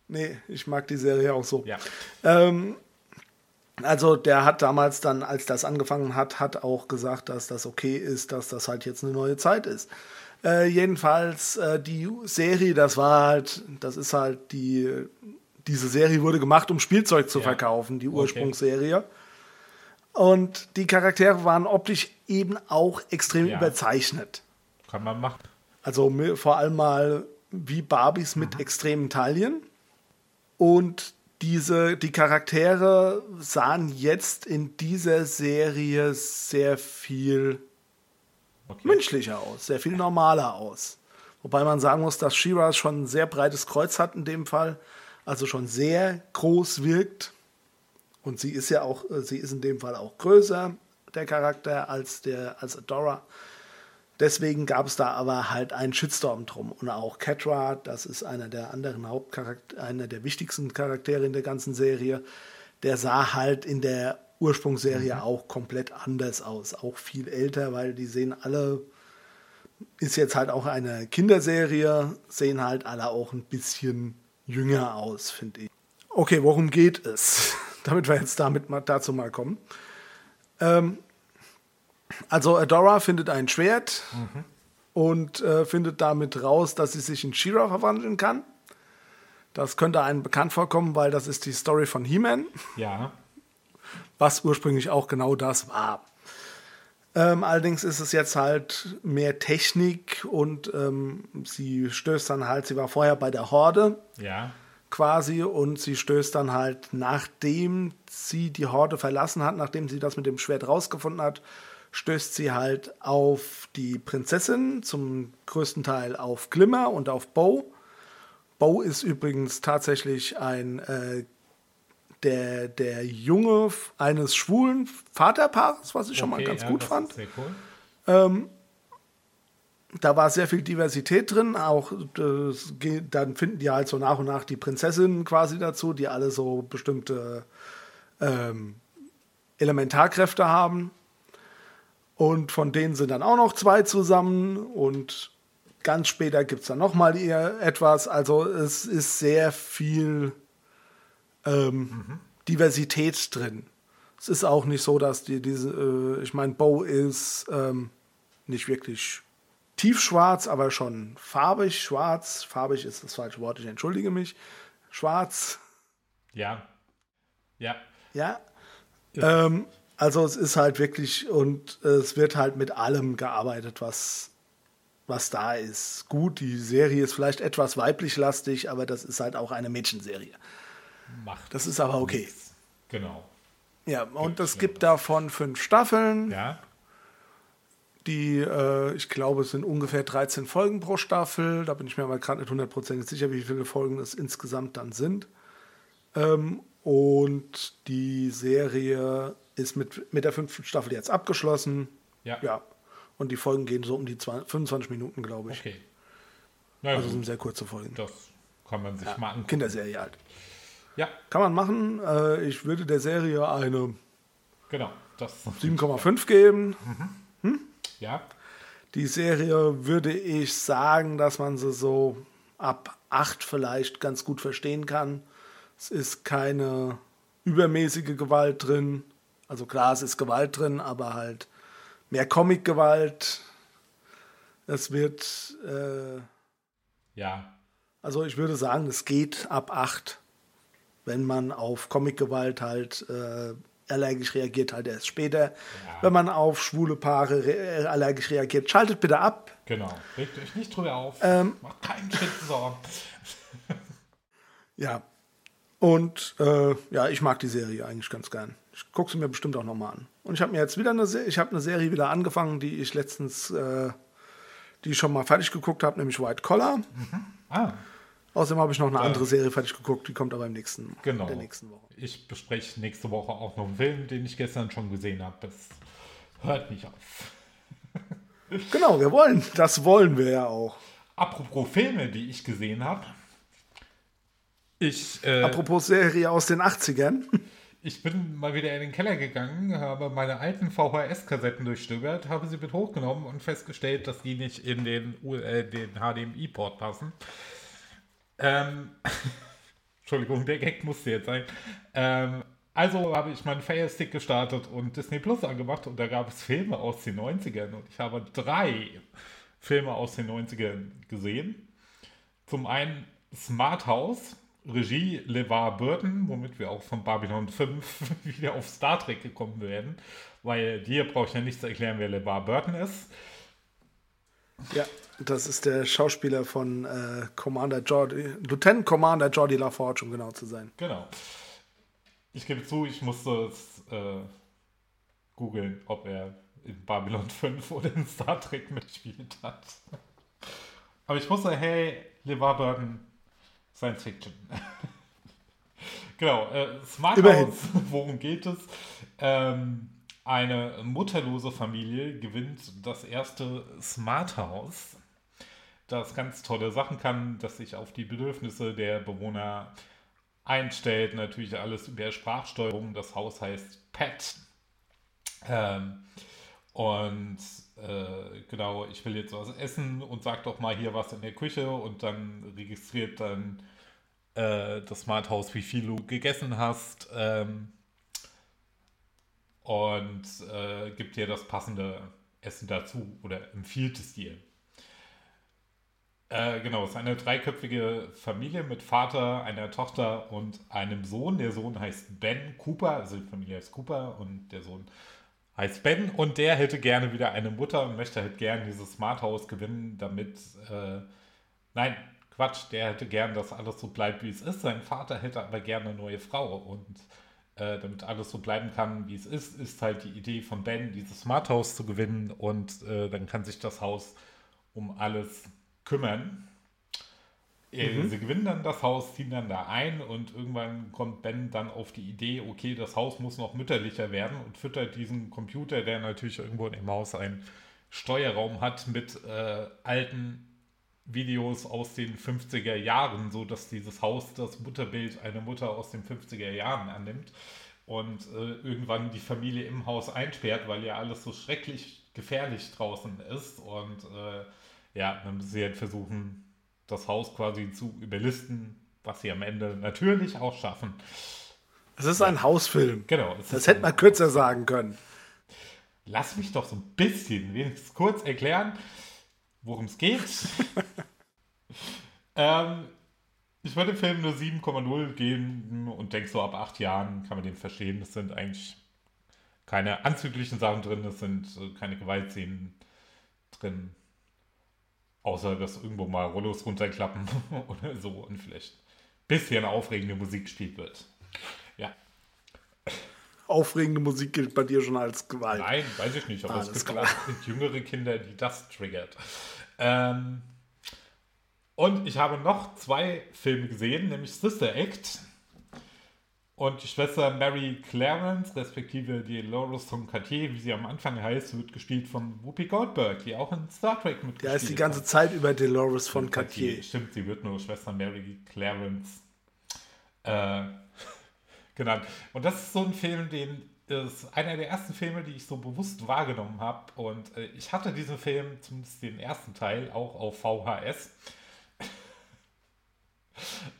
Nee, ich mag die Serie auch so. Ja. Ähm, also der hat damals dann, als das angefangen hat, hat auch gesagt, dass das okay ist, dass das halt jetzt eine neue Zeit ist. Äh, jedenfalls äh, die Serie, das war halt, das ist halt die diese Serie wurde gemacht, um Spielzeug zu ja. verkaufen, die Ursprungsserie. Okay. Und die Charaktere waren optisch eben auch extrem ja. überzeichnet. Kann man machen. Also vor allem mal wie Barbies mit mhm. extremen Taillen. Und diese, die Charaktere sahen jetzt in dieser Serie sehr viel okay. menschlicher aus, sehr viel normaler aus. Wobei man sagen muss, dass Shira schon ein sehr breites Kreuz hat in dem Fall also schon sehr groß wirkt. Und sie ist ja auch, äh, sie ist in dem Fall auch größer, der Charakter, als, der, als Adora. Deswegen gab es da aber halt einen Shitstorm drum. Und auch Catra, das ist einer der anderen Hauptcharaktere, einer der wichtigsten Charaktere in der ganzen Serie, der sah halt in der Ursprungsserie mhm. auch komplett anders aus. Auch viel älter, weil die sehen alle, ist jetzt halt auch eine Kinderserie, sehen halt alle auch ein bisschen jünger aus, finde ich. Okay, worum geht es? Damit wir jetzt damit mal, dazu mal kommen. Ähm, also Adora findet ein Schwert mhm. und äh, findet damit raus, dass sie sich in Shira verwandeln kann. Das könnte einem bekannt vorkommen, weil das ist die Story von He-Man. Ja. Was ursprünglich auch genau das war. Ähm, allerdings ist es jetzt halt mehr Technik und ähm, sie stößt dann halt, sie war vorher bei der Horde. Ja. Quasi und sie stößt dann halt, nachdem sie die Horde verlassen hat, nachdem sie das mit dem Schwert rausgefunden hat, stößt sie halt auf die Prinzessin, zum größten Teil auf Glimmer und auf Bo. Bo ist übrigens tatsächlich ein äh, der, der Junge eines schwulen Vaterpaares, was ich okay, schon mal ganz ja, gut fand. Cool. Ähm, da war sehr viel Diversität drin. Auch äh, dann finden die halt so nach und nach die Prinzessinnen quasi dazu, die alle so bestimmte ähm, Elementarkräfte haben. Und von denen sind dann auch noch zwei zusammen. Und ganz später gibt es dann nochmal etwas. Also es ist sehr viel ähm, mhm. Diversität drin. Es ist auch nicht so, dass die diese, äh, ich meine, Bow ist ähm, nicht wirklich tiefschwarz, aber schon farbig, schwarz. Farbig ist das falsche Wort, ich entschuldige mich. Schwarz. Ja. Ja. Ja. ja. Ähm, also es ist halt wirklich und es wird halt mit allem gearbeitet, was, was da ist. Gut, die Serie ist vielleicht etwas weiblich lastig, aber das ist halt auch eine Mädchenserie. Macht. Das ist aber okay. Nichts. Genau. Ja, und es gibt davon fünf Staffeln. Ja. Die, äh, ich glaube, es sind ungefähr 13 Folgen pro Staffel. Da bin ich mir aber gerade nicht hundertprozentig sicher, wie viele Folgen es insgesamt dann sind. Ähm, und die Serie ist mit, mit der fünften Staffel jetzt abgeschlossen. Ja. ja. Und die Folgen gehen so um die 20, 25 Minuten, glaube ich. Okay. Na also sind sehr kurze Folgen. Das kann man sich ja, mal angucken. Kinderserie halt. Ja. Kann man machen. Äh, ich würde der Serie eine genau, 7,5 geben. Mhm. Hm? Ja. Die Serie würde ich sagen, dass man sie so ab 8 vielleicht ganz gut verstehen kann. Es ist keine übermäßige Gewalt drin. Also klar, es ist Gewalt drin, aber halt mehr Comic-Gewalt. Es wird. Äh, ja. Also ich würde sagen, es geht ab 8, wenn man auf Comic-Gewalt halt äh, allergisch reagiert, halt erst später. Ja. Wenn man auf schwule Paare re äh, allergisch reagiert, schaltet bitte ab. Genau, regt euch nicht drüber auf. Ähm, Macht keinen Schritt Sorgen. ja, und äh, ja, ich mag die Serie eigentlich ganz gern. Ich gucke sie mir bestimmt auch nochmal an. Und ich habe mir jetzt wieder eine, Se ich habe eine Serie wieder angefangen, die ich letztens, äh, die ich schon mal fertig geguckt habe, nämlich White Collar. Mhm. Ah. Außerdem habe ich noch eine andere Serie fertig geguckt, die kommt aber im nächsten, genau. der nächsten Woche. Ich bespreche nächste Woche auch noch einen Film, den ich gestern schon gesehen habe. Das hört nicht auf. genau, wir wollen, das wollen wir ja auch. Apropos Filme, die ich gesehen habe. Ich, äh, Apropos Serie aus den 80ern. Ich bin mal wieder in den Keller gegangen, habe meine alten VHS-Kassetten durchstöbert, habe sie mit hochgenommen und festgestellt, dass die nicht in den, äh, den HDMI-Port passen. Ähm, Entschuldigung, der Gag musste jetzt sein. Ähm, also habe ich meinen Fire Stick gestartet und Disney Plus angemacht und da gab es Filme aus den 90ern und ich habe drei Filme aus den 90ern gesehen. Zum einen Smart House, Regie LeVar Burton, womit wir auch von Babylon 5 wieder auf Star Trek gekommen werden, weil dir brauche ich ja nicht zu erklären, wer LeVar Burton ist. Ja, das ist der Schauspieler von äh, Commander Jordi, Lieutenant Commander Jordi LaForge, um genau zu sein. Genau. Ich gebe zu, ich musste es äh, googeln, ob er in Babylon 5 oder in Star Trek mitgespielt hat. Aber ich wusste, hey, LeVar Burton, Science Fiction. genau, äh, Smart Immerhin. House, worum geht es? Ähm, Eine mutterlose Familie gewinnt das erste Smart House, das ganz tolle Sachen kann, das sich auf die Bedürfnisse der Bewohner einstellt. Natürlich alles über Sprachsteuerung. Das Haus heißt Pet. Ähm, und äh, genau, ich will jetzt was essen und sag doch mal hier was in der Küche und dann registriert dann äh, das Smart House, wie viel du gegessen hast ähm, und äh, gibt dir das passende Essen dazu oder empfiehlt es dir. Äh, genau, es ist eine dreiköpfige Familie mit Vater, einer Tochter und einem Sohn. Der Sohn heißt Ben Cooper, also die Familie heißt Cooper und der Sohn heißt Ben und der hätte gerne wieder eine Mutter und möchte halt gerne dieses Smart House gewinnen, damit, äh, nein, Quatsch, der hätte gern, dass alles so bleibt, wie es ist. Sein Vater hätte aber gerne eine neue Frau und äh, damit alles so bleiben kann, wie es ist, ist halt die Idee von Ben, dieses Smart House zu gewinnen und äh, dann kann sich das Haus um alles kümmern. Äh, mhm. Sie gewinnen dann das Haus, ziehen dann da ein und irgendwann kommt Ben dann auf die Idee, okay, das Haus muss noch mütterlicher werden und füttert diesen Computer, der natürlich irgendwo im Haus einen Steuerraum hat, mit äh, alten Videos aus den 50er Jahren, so dass dieses Haus das Mutterbild einer Mutter aus den 50er Jahren annimmt und äh, irgendwann die Familie im Haus einsperrt, weil ja alles so schrecklich gefährlich draußen ist und äh, ja, dann müssen sie halt versuchen, das Haus quasi zu überlisten, was sie am Ende natürlich auch schaffen. Es ist ein Hausfilm. Genau. Das hätte man kürzer sagen können. Lass mich doch so ein bisschen wenigstens kurz erklären, worum es geht. ähm, ich würde dem Film nur 7,0 geben und denke so ab acht Jahren kann man den verstehen. Es sind eigentlich keine anzüglichen Sachen drin, es sind keine Gewaltszenen drin. Außer, dass irgendwo mal Rollos runterklappen oder so und vielleicht ein bisschen aufregende Musik gespielt wird. Ja. Aufregende Musik gilt bei dir schon als Gewalt. Nein, weiß ich nicht, aber ah, es gibt klar. jüngere Kinder, die das triggert. Ähm, und ich habe noch zwei Filme gesehen, nämlich Sister Act und die Schwester Mary Clarence, respektive die Dolores von Cartier, wie sie am Anfang heißt, wird gespielt von Whoopi Goldberg, die auch in Star Trek mitgespielt hat. Der ist die ganze hat. Zeit über Dolores von Cartier. Cartier. Stimmt, sie wird nur Schwester Mary Clarence äh, genannt. Und das ist so ein Film, den ist einer der ersten Filme, die ich so bewusst wahrgenommen habe. Und äh, ich hatte diesen Film, zumindest den ersten Teil, auch auf VHS.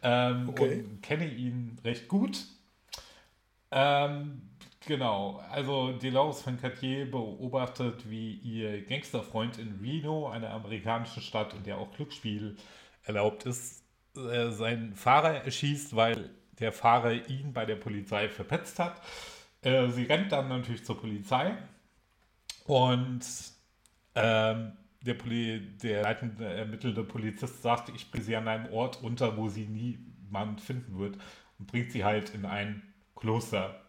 ähm, okay. Und kenne ihn recht gut. Ähm, genau, also Delors von Cartier beobachtet, wie ihr Gangsterfreund in Reno, einer amerikanischen Stadt, in der auch Glücksspiel erlaubt ist, äh, seinen Fahrer erschießt, weil der Fahrer ihn bei der Polizei verpetzt hat. Äh, sie rennt dann natürlich zur Polizei und ähm, der, Poli der leitende ermittelnde Polizist sagt, ich bringe sie an einem Ort unter, wo sie niemand finden wird und bringt sie halt in ein Kloster.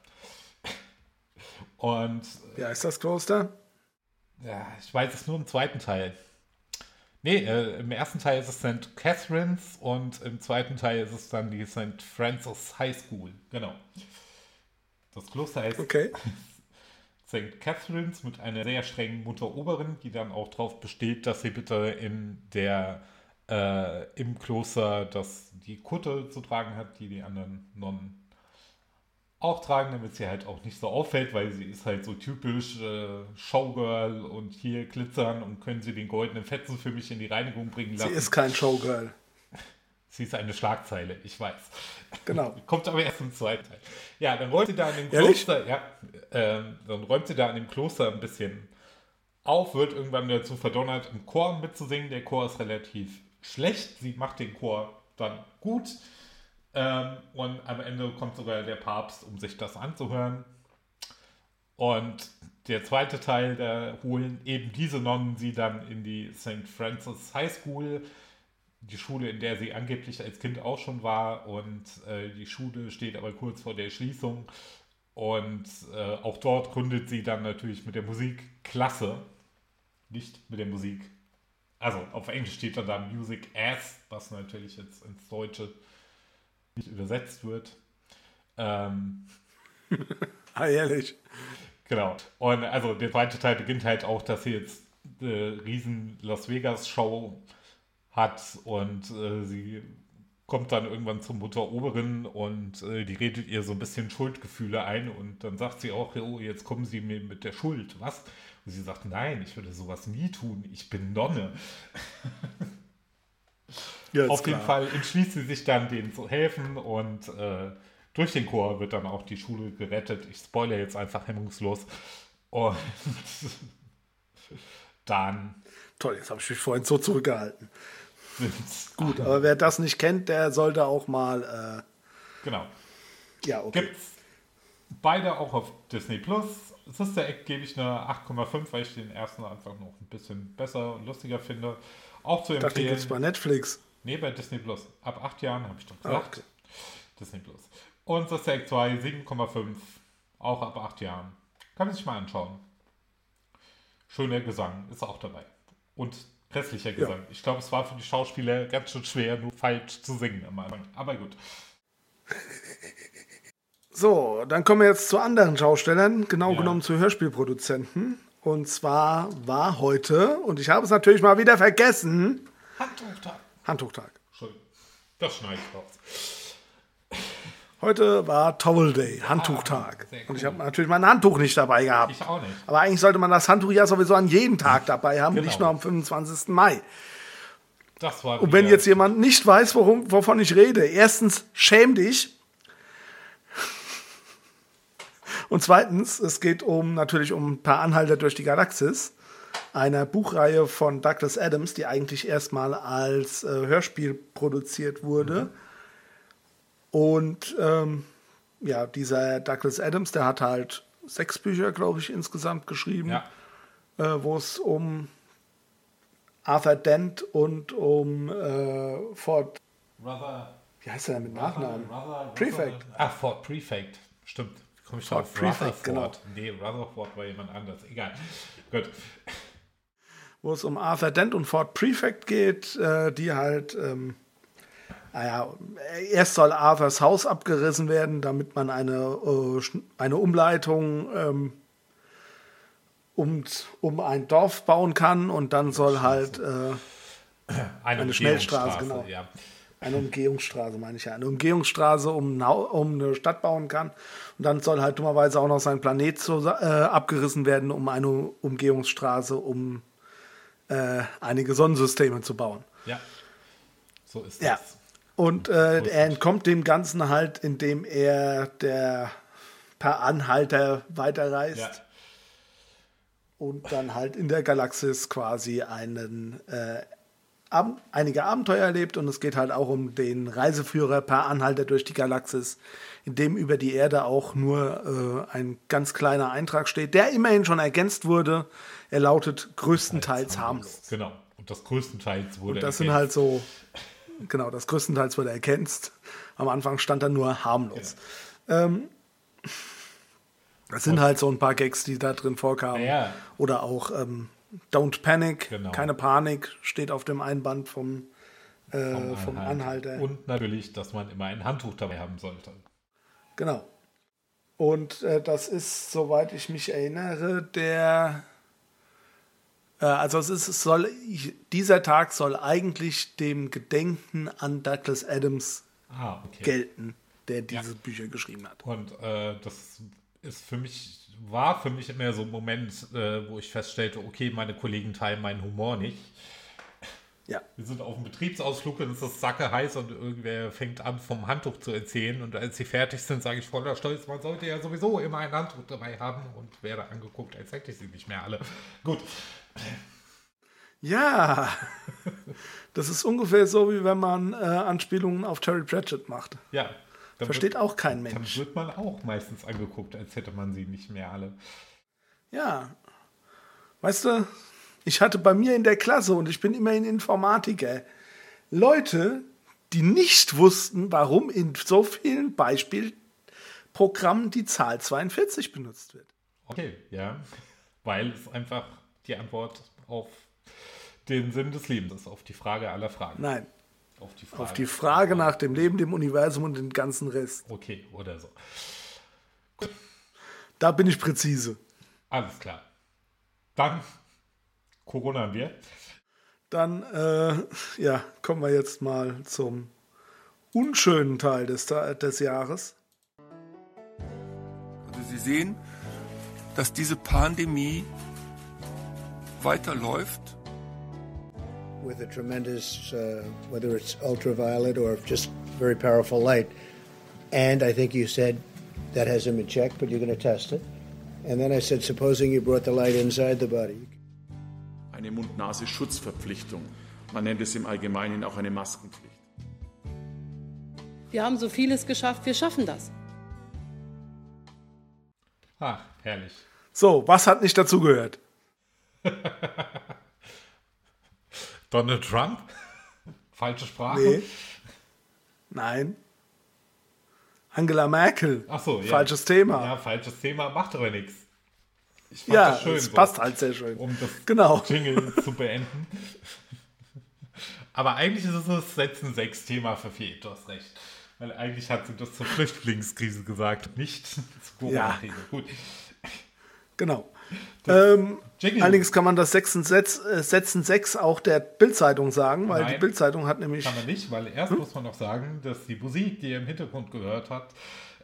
Und. Wie heißt das Kloster? Ja, ich weiß es nur im zweiten Teil. Nee, äh, im ersten Teil ist es St. Catherine's und im zweiten Teil ist es dann die St. Francis High School. Genau. Das Kloster heißt okay. St. Catherine's mit einer sehr strengen Mutter Oberin, die dann auch darauf besteht, dass sie bitte in der äh, im Kloster das, die Kutte zu tragen hat, die die anderen Nonnen auch tragen, damit sie halt auch nicht so auffällt, weil sie ist halt so typisch äh, Showgirl und hier glitzern und können sie den goldenen Fetzen für mich in die Reinigung bringen lassen. Sie ist kein Showgirl. Sie ist eine Schlagzeile, ich weiß. Genau. Kommt aber erst im zweiten Teil. Ja, dann räumt sie da in dem Kloster, ja, äh, dann räumt sie da in dem Kloster ein bisschen auf, wird irgendwann dazu verdonnert, im Chor mitzusingen. Der Chor ist relativ schlecht. Sie macht den Chor dann gut. Ähm, und am Ende kommt sogar der Papst, um sich das anzuhören. Und der zweite Teil, da holen eben diese Nonnen sie dann in die St. Francis High School, die Schule, in der sie angeblich als Kind auch schon war. Und äh, die Schule steht aber kurz vor der Schließung. Und äh, auch dort gründet sie dann natürlich mit der Musikklasse, nicht mit der Musik. Also auf Englisch steht dann da Music As, was natürlich jetzt ins Deutsche nicht übersetzt wird. Ähm, ah, ehrlich. Genau. Und also der zweite Teil beginnt halt auch, dass sie jetzt eine riesen Las Vegas Show hat und äh, sie kommt dann irgendwann zur Mutter Oberin und äh, die redet ihr so ein bisschen Schuldgefühle ein und dann sagt sie auch, oh, jetzt kommen sie mir mit der Schuld, was? Und sie sagt, nein, ich würde sowas nie tun, ich bin Nonne. Ja, Auf jeden Fall entschließt sie sich dann, denen zu helfen und äh, durch den Chor wird dann auch die Schule gerettet. Ich spoilere jetzt einfach hemmungslos. Und dann. Toll, jetzt habe ich mich vorhin so zurückgehalten. Gut, aber wer das nicht kennt, der sollte auch mal. Äh, genau. Ja, okay. Gibt's beide auch auf Disney Plus. Sister Act gebe ich eine 8,5, weil ich den ersten einfach noch ein bisschen besser und lustiger finde. Auch zu empfehlen. Ich dachte, gibt es bei Netflix. Nee, bei Disney Plus. Ab 8 Jahren habe ich doch gesagt. Okay. Disney Plus. Und Sister Act 2 7,5. Auch ab 8 Jahren. Kann man sich mal anschauen. Schöner Gesang ist auch dabei. Und Hässlicher Gesang. Ja. Ich glaube, es war für die Schauspieler ganz schön schwer, nur falsch zu singen am Anfang. Aber gut. So, dann kommen wir jetzt zu anderen Schaustellern, genau ja. genommen zu Hörspielproduzenten. Und zwar war heute, und ich habe es natürlich mal wieder vergessen. Handtuchtag. Handtuchtag. Entschuldigung. Das schneide ich raus. Heute war Towel Day, ah, Handtuchtag. Cool. Und ich habe natürlich mein Handtuch nicht dabei gehabt. Ich auch nicht. Aber eigentlich sollte man das Handtuch ja sowieso an jedem Tag dabei haben, genau. nicht nur am 25. Mai. Das war Und wenn jetzt jemand nicht weiß, worum, wovon ich rede, erstens schäm dich. Und zweitens, es geht um natürlich um ein paar Anhalter durch die Galaxis, einer Buchreihe von Douglas Adams, die eigentlich erstmal als äh, Hörspiel produziert wurde. Mhm und ähm, ja, dieser Douglas Adams, der hat halt sechs Bücher, glaube ich, insgesamt geschrieben, ja. äh, wo es um Arthur Dent und um äh, Ford. Brother. Wie heißt er denn mit Nachnamen? Prefect. Ach, Ford Prefect. Stimmt. Komme ich Ford drauf? Prefect, genau. Nee, Rutherford war jemand anders. Egal. Gut. Wo es um Arthur Dent und Ford Prefect geht, äh, die halt ähm, naja, erst soll Arthurs Haus abgerissen werden, damit man eine, äh, eine Umleitung ähm, um, um ein Dorf bauen kann und dann soll halt äh, eine, eine Schnellstraße, genau. Ja. Eine Umgehungsstraße, meine ich ja. Eine Umgehungsstraße, um, um eine Stadt bauen kann. Und dann soll halt dummerweise auch noch sein Planet zu, äh, abgerissen werden, um eine Umgehungsstraße, um äh, einige Sonnensysteme zu bauen. Ja, so ist das. Ja. Und äh, er entkommt dem Ganzen halt, indem er der per Anhalter weiterreist. Ja. Und dann halt in der Galaxis quasi einen, äh, ab, einige Abenteuer erlebt. Und es geht halt auch um den Reiseführer per Anhalter durch die Galaxis, in dem über die Erde auch nur äh, ein ganz kleiner Eintrag steht, der immerhin schon ergänzt wurde. Er lautet größtenteils harmlos. Genau. Und das größtenteils wurde. Und das ergänzt. sind halt so Genau, das größtenteils wurde ergänzt. Am Anfang stand da nur harmlos. Ja. Ähm, das sind halt so ein paar Gags, die da drin vorkamen. Ja. Oder auch ähm, Don't Panic, genau. keine Panik, steht auf dem Einband vom, äh, vom, vom Anhalter. Und natürlich, dass man immer ein Handtuch dabei haben sollte. Genau. Und äh, das ist, soweit ich mich erinnere, der äh, also es, ist, es soll, dieser Tag soll eigentlich dem Gedenken an Douglas Adams ah, okay. gelten, der diese ja. Bücher geschrieben hat. Und äh, das ist für mich, war für mich immer so ein Moment, äh, wo ich feststellte, okay, meine Kollegen teilen meinen Humor nicht. Ja. Wir sind auf einem Betriebsausflug und es ist sacke heiß und irgendwer fängt an, vom Handtuch zu erzählen. Und als sie fertig sind, sage ich voller Stolz, man sollte ja sowieso immer ein Handtuch dabei haben und werde angeguckt, als hätte ich sie nicht mehr alle. Gut. Ja, das ist ungefähr so, wie wenn man äh, Anspielungen auf Terry Pratchett macht. Ja. Versteht wird, auch kein Mensch. Dann wird man auch meistens angeguckt, als hätte man sie nicht mehr alle. Ja. Weißt du, ich hatte bei mir in der Klasse, und ich bin immerhin Informatiker, Leute, die nicht wussten, warum in so vielen Beispielprogrammen die Zahl 42 benutzt wird. Okay, ja. Weil es einfach die Antwort auf den Sinn des Lebens ist, auf die Frage aller Fragen. Nein. Auf die Frage, auf die Frage nach dem Leben, dem Universum und dem ganzen Rest. Okay, oder so. Gut. Da bin ich präzise. Alles klar. Dann Corona wir. Dann äh, ja, kommen wir jetzt mal zum unschönen Teil des, des Jahres. Also Sie sehen, dass diese Pandemie weiterläuft. With a tremendous, uh, whether it's ultraviolet or just very powerful light. And I think you said that has him in check, but you're going to test it. And then I said, supposing you brought the light inside the body. Eine Mund-Nase-Schutzverpflichtung. Man nennt es im Allgemeinen auch eine Maskenpflicht. Wir haben so vieles geschafft, wir schaffen das. Ach, herrlich. So, was hat nicht dazugehört? Donald Trump? Falsche Sprache? Nee. Nein. Angela Merkel. Ach so, ja. Falsches Thema. Ja, falsches Thema, macht aber nichts. ja, das schön, es so, passt halt sehr schön. Um das genau. Jingle zu beenden. Aber eigentlich ist es das Setzen 6 Thema verfehlt, du hast recht. Weil eigentlich hat sie das zur Flüchtlingskrise gesagt, nicht zur Corona-Krise. Ja. Gut. Genau. Ähm, allerdings kann man das Setzen, Setz, äh, Setzen 6 auch der Bildzeitung sagen, weil Nein, die Bildzeitung hat nämlich. Kann man nicht, weil erst hm? muss man noch sagen, dass die Musik, die ihr im Hintergrund gehört habt,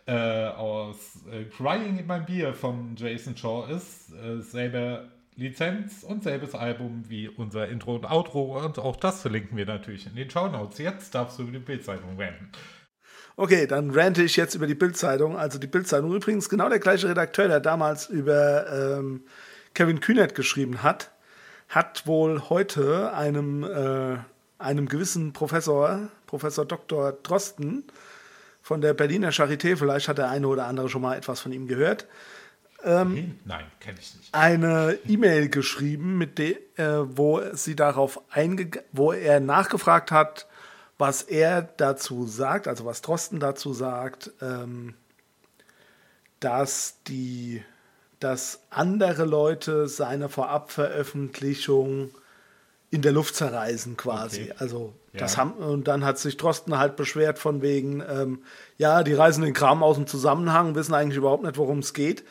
äh, aus äh, Crying in My Beer von Jason Shaw ist. Äh, selbe Lizenz und selbes Album wie unser Intro und Outro und auch das verlinken wir natürlich in den Show Notes. Jetzt darfst du über die Bildzeitung wenden. Okay, dann rante ich jetzt über die Bildzeitung. Also die Bildzeitung übrigens genau der gleiche Redakteur, der damals über ähm, Kevin Kühnert geschrieben hat, hat wohl heute einem, äh, einem gewissen Professor, Professor Dr. Drosten von der Berliner Charité, vielleicht hat der eine oder andere schon mal etwas von ihm gehört, ähm, Nein, kenne ich nicht. Eine E-Mail geschrieben, mit de, äh, wo sie darauf wo er nachgefragt hat, was er dazu sagt, also was Drosten dazu sagt, ähm, dass die, dass andere Leute seine Vorabveröffentlichung in der Luft zerreißen quasi. Okay. Also ja. das haben und dann hat sich Drosten halt beschwert von wegen, ähm, ja, die reißen den Kram aus dem Zusammenhang, wissen eigentlich überhaupt nicht, worum es geht.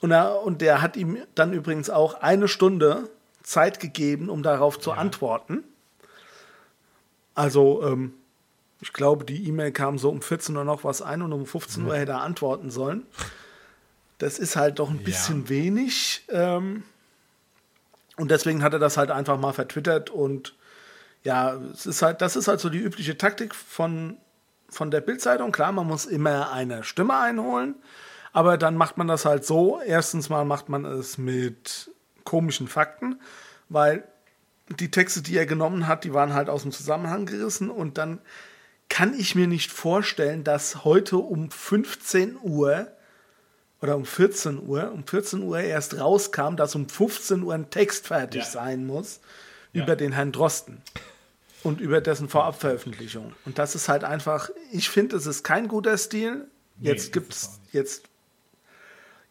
Und, er, und der hat ihm dann übrigens auch eine Stunde Zeit gegeben, um darauf zu ja. antworten. Also, ähm, ich glaube, die E-Mail kam so um 14 Uhr noch was ein und um 15 Uhr hätte er antworten sollen. Das ist halt doch ein bisschen ja. wenig. Ähm, und deswegen hat er das halt einfach mal vertwittert und ja, es ist halt, das ist halt so die übliche Taktik von, von der Bildzeitung. Klar, man muss immer eine Stimme einholen, aber dann macht man das halt so. Erstens mal macht man es mit komischen Fakten, weil die Texte, die er genommen hat, die waren halt aus dem Zusammenhang gerissen und dann kann ich mir nicht vorstellen, dass heute um 15 Uhr oder um 14 Uhr, um 14 Uhr erst rauskam, dass um 15 Uhr ein Text fertig ja. sein muss ja. über den Herrn Drosten und über dessen Vorabveröffentlichung. Und das ist halt einfach, ich finde, es ist kein guter Stil. Jetzt nee, gibt's, jetzt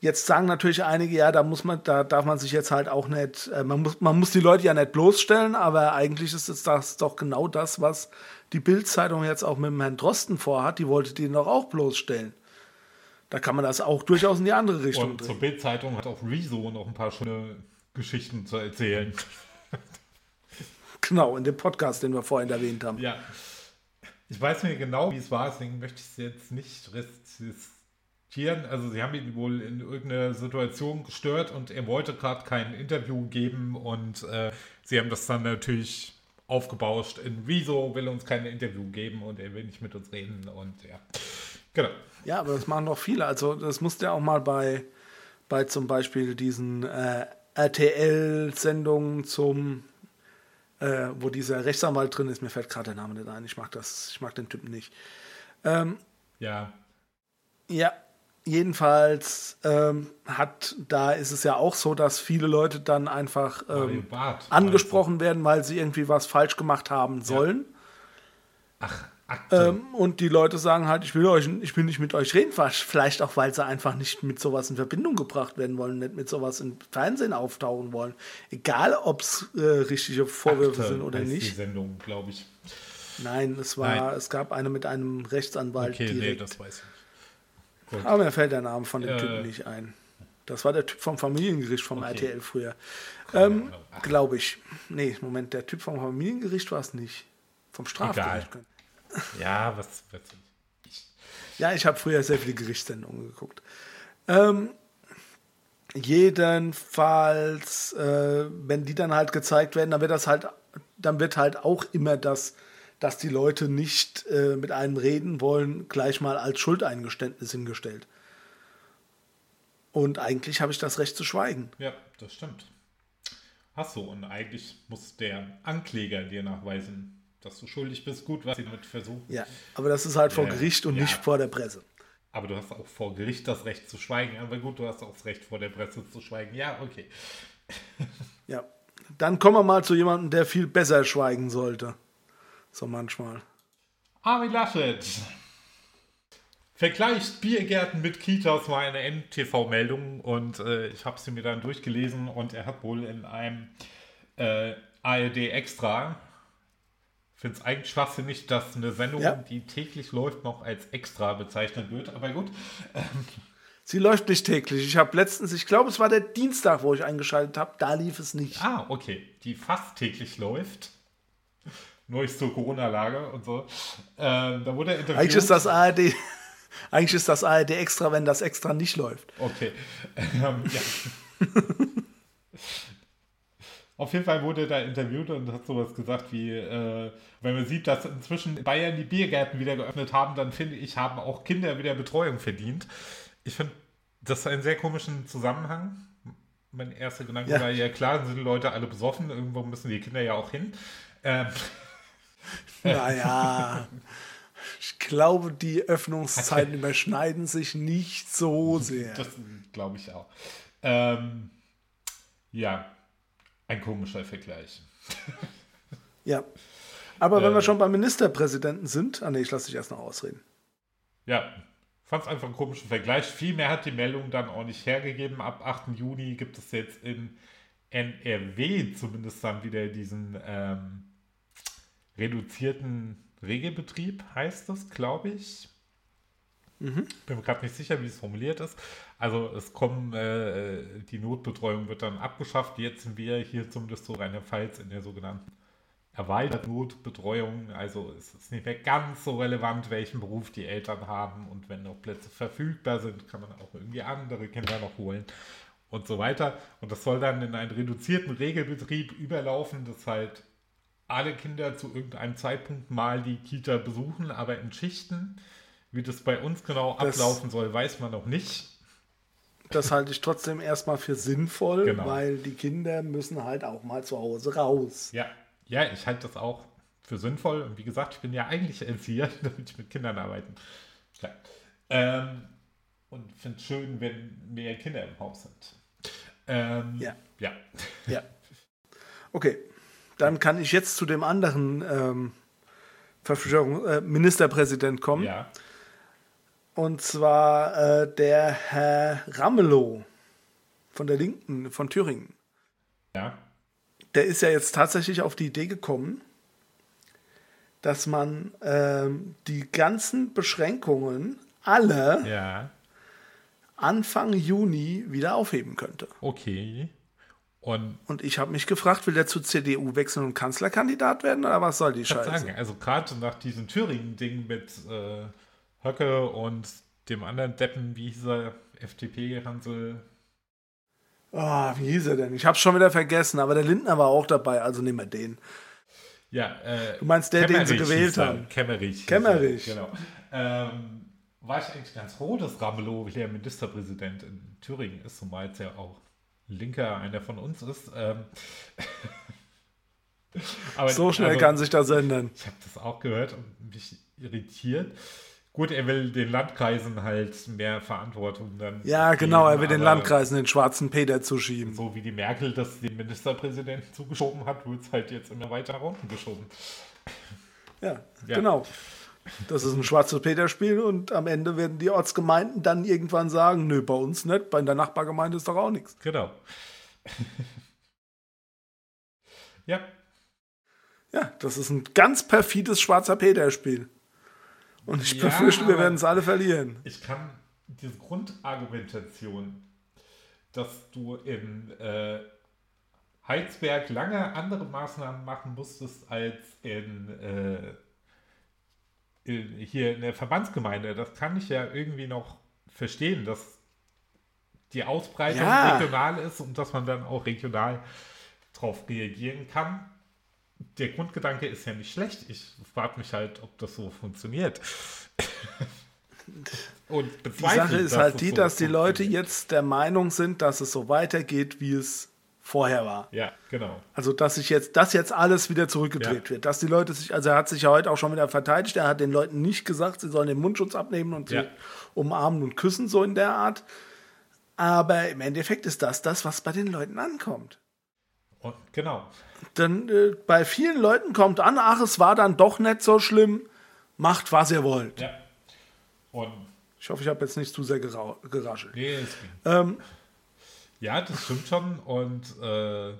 Jetzt sagen natürlich einige, ja, da muss man, da darf man sich jetzt halt auch nicht, äh, man muss, man muss die Leute ja nicht bloßstellen, aber eigentlich ist es das doch genau das, was die Bild-Zeitung jetzt auch mit dem Herrn Drosten vorhat. Die wollte den doch auch bloßstellen. Da kann man das auch durchaus in die andere Richtung Und zur Bild-Zeitung hat auch Rezo noch ein paar schöne Geschichten zu erzählen. Genau, in dem Podcast, den wir vorhin erwähnt haben. Ja. Ich weiß nicht genau, wie es war, deswegen möchte ich es jetzt nicht Tieren, also sie haben ihn wohl in irgendeiner Situation gestört und er wollte gerade kein Interview geben und äh, sie haben das dann natürlich aufgebauscht in Wieso will uns kein Interview geben und er will nicht mit uns reden und ja, genau. Ja, aber das machen doch viele. Also das musste ja auch mal bei, bei zum Beispiel diesen äh, RTL-Sendungen zum äh, wo dieser Rechtsanwalt drin ist, mir fällt gerade der Name nicht ein, ich mag das, ich mag den Typen nicht. Ähm, ja. Ja, Jedenfalls ähm, hat, da ist es ja auch so, dass viele Leute dann einfach ähm, Bart, angesprochen werden, weil sie irgendwie was falsch gemacht haben sollen. Ja. Ach, ähm, und die Leute sagen halt, ich will euch, ich will nicht mit euch reden, vielleicht auch, weil sie einfach nicht mit sowas in Verbindung gebracht werden wollen, nicht mit sowas im Fernsehen auftauchen wollen. Egal, ob es äh, richtige Vorwürfe Akte sind oder nicht. Die Sendung, glaube ich. Nein, es war, Nein. es gab eine mit einem Rechtsanwalt okay, direkt. Nee, das weiß ich. Gut. Aber mir fällt der Name von dem äh, Typen nicht ein. Das war der Typ vom Familiengericht vom okay. RTL früher. Ähm, Glaube ich. Nee, Moment, der Typ vom Familiengericht war es nicht. Vom Strafgericht. Egal. Ja, was, was Ja, ich habe früher sehr viele Gerichtssendungen geguckt. Ähm, jedenfalls, äh, wenn die dann halt gezeigt werden, dann wird das halt, dann wird halt auch immer das, dass die Leute nicht äh, mit einem reden wollen, gleich mal als Schuldeingeständnis hingestellt. Und eigentlich habe ich das Recht zu schweigen. Ja, das stimmt. Hast du. Und eigentlich muss der Ankläger dir nachweisen, dass du schuldig bist. Gut, was sie damit versuchen. Ja, aber das ist halt vor Gericht und ja. nicht vor der Presse. Aber du hast auch vor Gericht das Recht zu schweigen. Aber gut, du hast auch das Recht vor der Presse zu schweigen. Ja, okay. ja, dann kommen wir mal zu jemandem, der viel besser schweigen sollte. So manchmal. Armin Laschet. Vergleicht Biergärten mit Kitas war eine NTV-Meldung und äh, ich habe sie mir dann durchgelesen und er hat wohl in einem äh, ARD Extra, finde es eigentlich schwachsinnig, dass eine Sendung, ja. die täglich läuft, noch als Extra bezeichnet wird, aber gut. Sie läuft nicht täglich. Ich habe letztens, ich glaube, es war der Dienstag, wo ich eingeschaltet habe, da lief es nicht. Ah, okay. Die fast täglich läuft. Neueste Corona-Lage und so. Ähm, da wurde interviewt. Eigentlich ist das ARD. Eigentlich ist das ARD extra, wenn das extra nicht läuft. Okay. Ähm. Auf jeden Fall wurde er da interviewt und hat sowas gesagt wie, äh, wenn man sieht, dass inzwischen Bayern die Biergärten wieder geöffnet haben, dann finde ich, haben auch Kinder wieder Betreuung verdient. Ich finde das ist ein sehr komischen Zusammenhang. Mein erster Gedanke ja. war, ja klar, sind die Leute alle besoffen, irgendwo müssen die Kinder ja auch hin. Ähm, naja. Ich glaube, die Öffnungszeiten überschneiden sich nicht so sehr. Das glaube ich auch. Ähm, ja, ein komischer Vergleich. ja. Aber wenn ähm, wir schon beim Ministerpräsidenten sind, ah nee, ich lasse dich erst noch ausreden. Ja, fand es einfach einen komischen Vergleich. Viel mehr hat die Meldung dann auch nicht hergegeben. Ab 8. Juni gibt es jetzt in NRW zumindest dann wieder diesen ähm, reduzierten Regelbetrieb heißt das, glaube ich. Mhm. Bin mir gerade nicht sicher, wie es formuliert ist. Also es kommen, äh, die Notbetreuung wird dann abgeschafft. Jetzt sind wir hier zumindest so Rheinland-Pfalz in der sogenannten erweiterten Notbetreuung. Also es ist nicht mehr ganz so relevant, welchen Beruf die Eltern haben. Und wenn noch Plätze verfügbar sind, kann man auch irgendwie andere Kinder noch holen und so weiter. Und das soll dann in einen reduzierten Regelbetrieb überlaufen, das halt alle Kinder zu irgendeinem Zeitpunkt mal die Kita besuchen, aber in Schichten. Wie das bei uns genau das, ablaufen soll, weiß man noch nicht. Das halte ich trotzdem erstmal für sinnvoll, genau. weil die Kinder müssen halt auch mal zu Hause raus. Ja, ja, ich halte das auch für sinnvoll. Und wie gesagt, ich bin ja eigentlich Erzieher, damit ich mit Kindern arbeiten. Ja. Ähm, und finde es schön, wenn mehr Kinder im Haus sind. Ähm, ja. Ja. Ja. Okay, dann kann ich jetzt zu dem anderen ähm, äh, Ministerpräsident kommen. Ja. Und zwar äh, der Herr Ramelow von der Linken, von Thüringen. Ja. Der ist ja jetzt tatsächlich auf die Idee gekommen, dass man ähm, die ganzen Beschränkungen alle ja. Anfang Juni wieder aufheben könnte. Okay. Und, und ich habe mich gefragt, will der zur CDU wechseln und Kanzlerkandidat werden oder was soll die Scheiße? Sagen, also gerade nach diesem Thüringen-Ding mit äh, Höcke und dem anderen Deppen, wie hieß er, FDP-Hansel. Oh, wie hieß er denn? Ich habe schon wieder vergessen, aber der Lindner war auch dabei, also nehmen wir den. Ja, äh, Du meinst der, Kemmerich den sie gewählt haben? Kemmerich. Kemmerich. Genau. Ähm, war ich eigentlich ganz froh, dass Ramelow der Ministerpräsident in Thüringen ist, zumal es ja auch Linker einer von uns ist. Ähm, aber, so schnell also, kann sich das ändern. Ich habe das auch gehört und mich irritiert. Gut, er will den Landkreisen halt mehr Verantwortung dann. Ja, genau, er will den Landkreisen den schwarzen Peter zuschieben. So wie die Merkel das dem Ministerpräsidenten zugeschoben hat, wird es halt jetzt immer weiter nach unten geschoben. Ja, ja. genau. Das ist ein schwarzes Peter-Spiel und am Ende werden die Ortsgemeinden dann irgendwann sagen, nö, bei uns nicht, bei der Nachbargemeinde ist doch auch nichts. Genau. ja. Ja, das ist ein ganz perfides schwarzer Peter-Spiel. Und ich ja, befürchte, wir werden es alle verlieren. Ich kann diese Grundargumentation dass du in äh, Heizberg lange andere Maßnahmen machen musstest als in, äh, in, hier in der Verbandsgemeinde. Das kann ich ja irgendwie noch verstehen, dass die Ausbreitung ja. regional ist und dass man dann auch regional drauf reagieren kann. Der Grundgedanke ist ja nicht schlecht. Ich frage mich halt, ob das so funktioniert. und die Sache ist halt die, so dass die Leute jetzt der Meinung sind, dass es so weitergeht, wie es vorher war. Ja, genau. Also, dass sich jetzt, dass jetzt alles wieder zurückgedreht ja. wird. Dass die Leute sich, also er hat sich ja heute auch schon wieder verteidigt, er hat den Leuten nicht gesagt, sie sollen den Mundschutz abnehmen und ja. sie umarmen und küssen, so in der Art. Aber im Endeffekt ist das das, was bei den Leuten ankommt. Und, genau. Dann äh, bei vielen Leuten kommt an, ach, es war dann doch nicht so schlimm, macht, was ihr wollt. Ja. Und ich hoffe, ich habe jetzt nicht zu sehr geraschelt. Nee, ging. Ähm, ja, das stimmt schon. Und äh,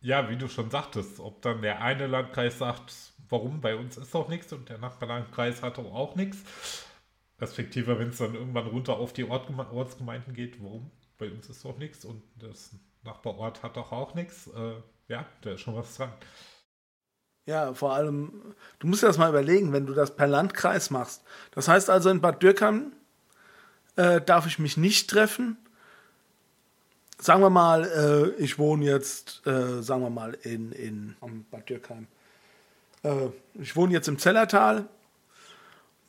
ja, wie du schon sagtest, ob dann der eine Landkreis sagt, warum bei uns ist doch nichts und der Nachbarlandkreis hat doch auch nichts. Respektive, wenn es dann irgendwann runter auf die Ort Ortsgemeinden geht, warum bei uns ist doch nichts und das Nachbarort hat doch auch nichts. Äh, ja, da ist schon was dran. Ja, vor allem, du musst dir das mal überlegen, wenn du das per Landkreis machst. Das heißt also, in Bad Dürkheim äh, darf ich mich nicht treffen sagen wir mal, äh, ich wohne jetzt, äh, sagen wir mal, in, in Bad Dürkheim. Äh, ich wohne jetzt im Zellertal.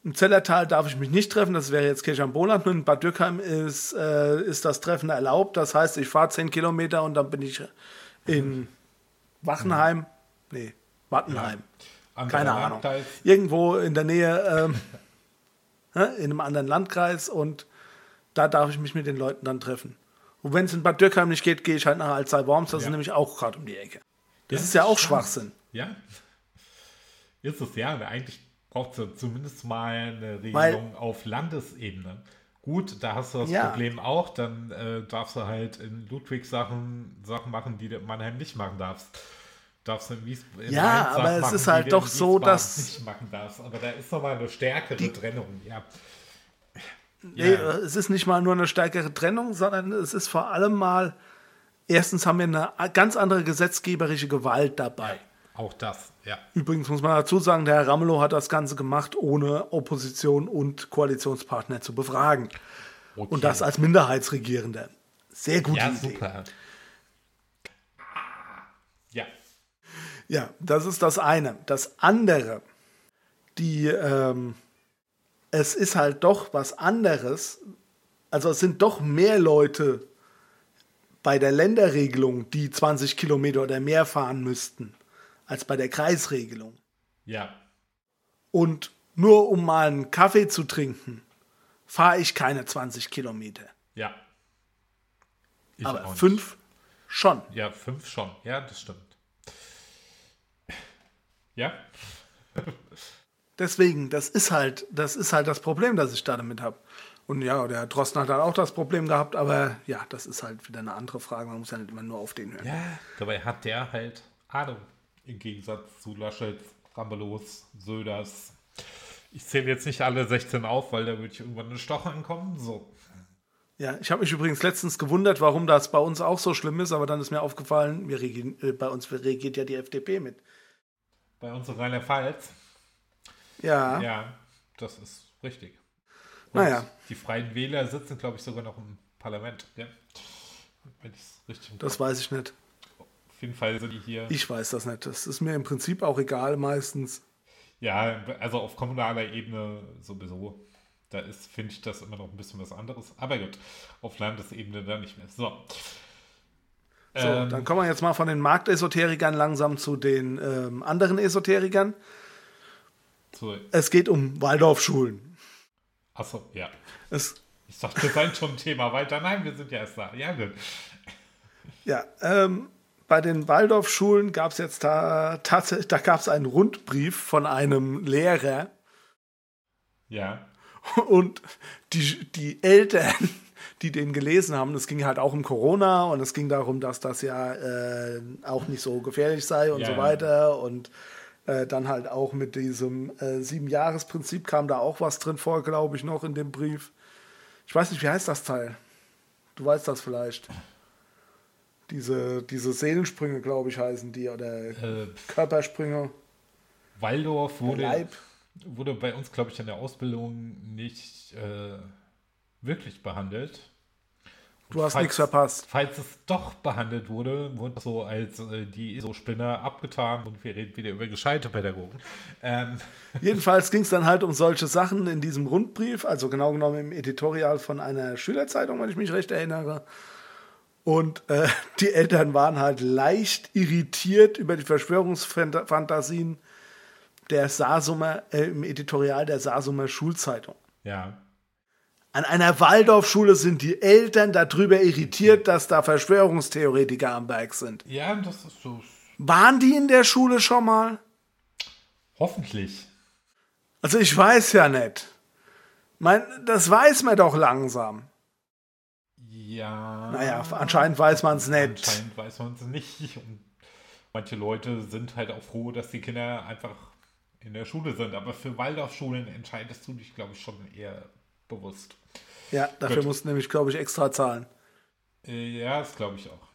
Im Zellertal darf ich mich nicht treffen, das wäre jetzt Kirch am Boland. In Bad Dürkheim ist, äh, ist das Treffen erlaubt. Das heißt, ich fahre 10 Kilometer und dann bin ich in Wachenheim. Nee, Wattenheim. Ja, Keine Ahnung. Landkreis. Irgendwo in der Nähe, ähm, in einem anderen Landkreis und da darf ich mich mit den Leuten dann treffen. Und wenn es in Bad Dürkheim nicht geht, gehe ich halt nach Alzey Worms, das ja. ist nämlich auch gerade um die Ecke. Das ja, ist ja auch Schwachsinn. Ja. Ist es ja, eigentlich braucht es zumindest mal eine Regelung Weil, auf Landesebene. Gut, da hast du das ja. Problem auch, dann äh, darfst du halt in Ludwig Sachen, Sachen machen, die du in Mannheim nicht machen darfst. Darfst du in Wies in Ja, aber es machen, ist halt doch so, dass. Nicht machen darfst. Aber da ist nochmal eine stärkere die, Trennung, ja. Nee, ja. es ist nicht mal nur eine stärkere Trennung, sondern es ist vor allem mal, erstens haben wir eine ganz andere gesetzgeberische Gewalt dabei. Ja, auch das, ja. Übrigens muss man dazu sagen, der Herr Ramelow hat das Ganze gemacht, ohne Opposition und Koalitionspartner zu befragen. Okay. Und das als Minderheitsregierender. Sehr gute ja, Idee. Super. Ja. Ja, das ist das eine. Das andere, die ähm, es ist halt doch was anderes. Also es sind doch mehr Leute bei der Länderregelung, die 20 Kilometer oder mehr fahren müssten, als bei der Kreisregelung. Ja. Und nur um mal einen Kaffee zu trinken, fahre ich keine 20 Kilometer. Ja. Ich Aber fünf schon. Ja, fünf schon. Ja, das stimmt. Ja. Deswegen, das ist halt, das ist halt das Problem, das ich da damit habe. Und ja, der Herr Drosten hat dann auch das Problem gehabt, aber ja, das ist halt wieder eine andere Frage. Man muss ja nicht immer nur auf den hören. Ja, dabei hat der halt Ahnung. Im Gegensatz zu Laschet, Rambelos, Söders. Ich zähle jetzt nicht alle 16 auf, weil da würde ich irgendwann eine Stoche ankommen. So. Ja, ich habe mich übrigens letztens gewundert, warum das bei uns auch so schlimm ist, aber dann ist mir aufgefallen, wir regieren, äh, bei uns regiert ja die FDP mit. Bei uns in Rheinland-Pfalz. Ja. Ja, das ist richtig. Und naja. Die Freien Wähler sitzen, glaube ich, sogar noch im Parlament. Ja? Wenn richtig das weiß ich nicht. Auf jeden Fall sind die hier. Ich weiß das nicht. Das ist mir im Prinzip auch egal meistens. Ja, also auf kommunaler Ebene sowieso. Da ist, finde ich, das immer noch ein bisschen was anderes. Aber gut, auf Landesebene dann nicht mehr. So. So, ähm, dann kommen wir jetzt mal von den Marktesoterikern langsam zu den ähm, anderen Esoterikern. Es geht um Waldorfschulen. Achso, ja. Es, ich dachte, wir seien schon ein Thema weiter. Nein, wir sind ja erst da. Ja, gut. Ja, ähm, bei den Waldorfschulen gab es jetzt da tatsächlich, da gab es einen Rundbrief von einem Lehrer. Ja. Und die, die Eltern, die den gelesen haben, es ging halt auch um Corona und es ging darum, dass das ja äh, auch nicht so gefährlich sei und ja, so weiter. Und äh, dann halt auch mit diesem äh, Sieben-Jahres-Prinzip kam da auch was drin vor, glaube ich, noch in dem Brief. Ich weiß nicht, wie heißt das Teil? Du weißt das vielleicht. Diese, diese Seelensprünge, glaube ich, heißen die, oder äh, Körpersprünge. Waldorf wurde, wurde bei uns, glaube ich, in der Ausbildung nicht äh, wirklich behandelt. Du hast nichts verpasst. Falls es doch behandelt wurde, wurde so als äh, die ESO-Spinner abgetan und wir reden wieder über gescheite Pädagogen. Ähm. Jedenfalls ging es dann halt um solche Sachen in diesem Rundbrief, also genau genommen im Editorial von einer Schülerzeitung, wenn ich mich recht erinnere. Und äh, die Eltern waren halt leicht irritiert über die Verschwörungsfantasien der Saarsumer, äh, im Editorial der Saarsumer Schulzeitung. Ja. An einer Waldorfschule sind die Eltern darüber irritiert, dass da Verschwörungstheoretiker am Berg sind. Ja, das ist so. Waren die in der Schule schon mal? Hoffentlich. Also ich weiß ja nicht. Mein, das weiß man doch langsam. Ja. Naja, anscheinend weiß man es nicht. Anscheinend weiß man es nicht. Und manche Leute sind halt auch froh, dass die Kinder einfach in der Schule sind. Aber für Waldorfschulen entscheidest du dich, glaube ich, schon eher bewusst. Ja, dafür gut. musst du nämlich, glaube ich, extra zahlen. Äh, ja, das glaube ich auch.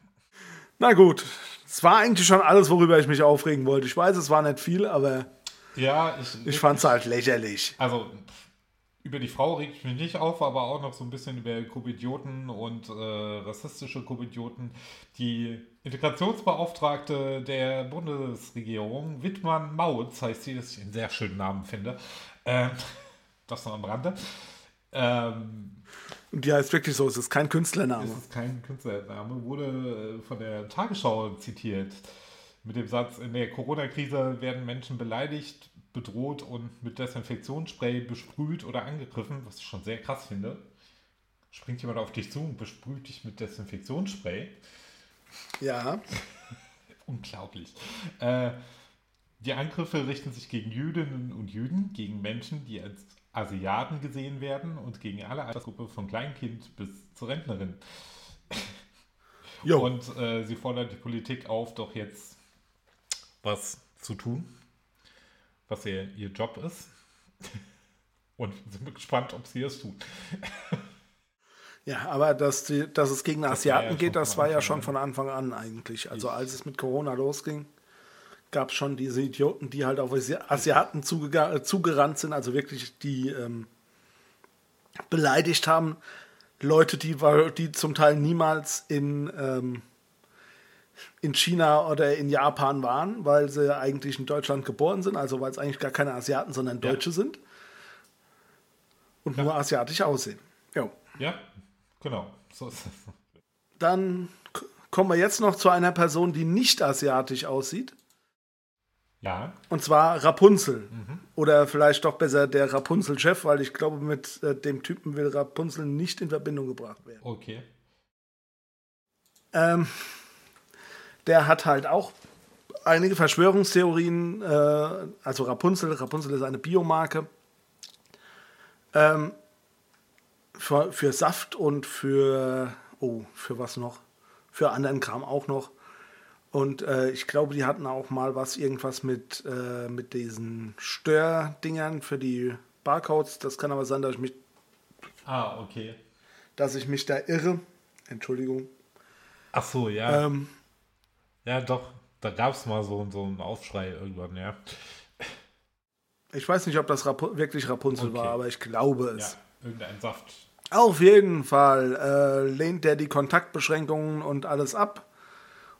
Na gut, es war eigentlich schon alles, worüber ich mich aufregen wollte. Ich weiß, es war nicht viel, aber ja, ich, ich fand es halt lächerlich. Also über die Frau reg ich mich nicht auf, aber auch noch so ein bisschen über Kubidioten und äh, rassistische Kubidioten. Die Integrationsbeauftragte der Bundesregierung, Wittmann Mautz heißt sie, das ich einen sehr schönen Namen finde. Ähm, das noch am Rande. Ähm, und die heißt wirklich so, es ist kein Künstlername. Es ist kein Künstlername, wurde äh, von der Tagesschau zitiert. Mit dem Satz, in der Corona-Krise werden Menschen beleidigt, bedroht und mit Desinfektionsspray besprüht oder angegriffen, was ich schon sehr krass finde. Springt jemand auf dich zu und besprüht dich mit Desinfektionsspray. Ja. Unglaublich. Äh, die Angriffe richten sich gegen Jüdinnen und Jüden, gegen Menschen, die als Asiaten gesehen werden und gegen alle Altersgruppe von Kleinkind bis zur Rentnerin. Jo. Und äh, sie fordert die Politik auf, doch jetzt was zu tun, was ihr, ihr Job ist. Und sind gespannt, ob sie es tun. Ja, aber dass, die, dass es gegen Asiaten ja geht, das war ja schon von Anfang an eigentlich. Also als es mit Corona losging, gab es schon diese Idioten, die halt auf Asiaten zugerannt sind, also wirklich die ähm, beleidigt haben. Leute, die, die zum Teil niemals in, ähm, in China oder in Japan waren, weil sie eigentlich in Deutschland geboren sind, also weil es eigentlich gar keine Asiaten, sondern Deutsche ja. sind. Und ja. nur asiatisch aussehen. Jo. Ja, genau. So ist es. Dann kommen wir jetzt noch zu einer Person, die nicht asiatisch aussieht. Ja. Und zwar Rapunzel. Mhm. Oder vielleicht doch besser der Rapunzel-Chef, weil ich glaube, mit äh, dem Typen will Rapunzel nicht in Verbindung gebracht werden. Okay. Ähm, der hat halt auch einige Verschwörungstheorien. Äh, also Rapunzel, Rapunzel ist eine Biomarke. Ähm, für, für Saft und für, oh, für was noch? Für anderen Kram auch noch. Und äh, ich glaube, die hatten auch mal was, irgendwas mit, äh, mit diesen Stördingern für die Barcodes. Das kann aber sein, dass ich mich. Ah, okay. Dass ich mich da irre. Entschuldigung. Ach so, ja. Ähm, ja, doch. Da gab es mal so, so einen Aufschrei irgendwann, ja. Ich weiß nicht, ob das Rapu wirklich Rapunzel okay. war, aber ich glaube es. Ja, irgendein Saft. Auf jeden Fall äh, lehnt der die Kontaktbeschränkungen und alles ab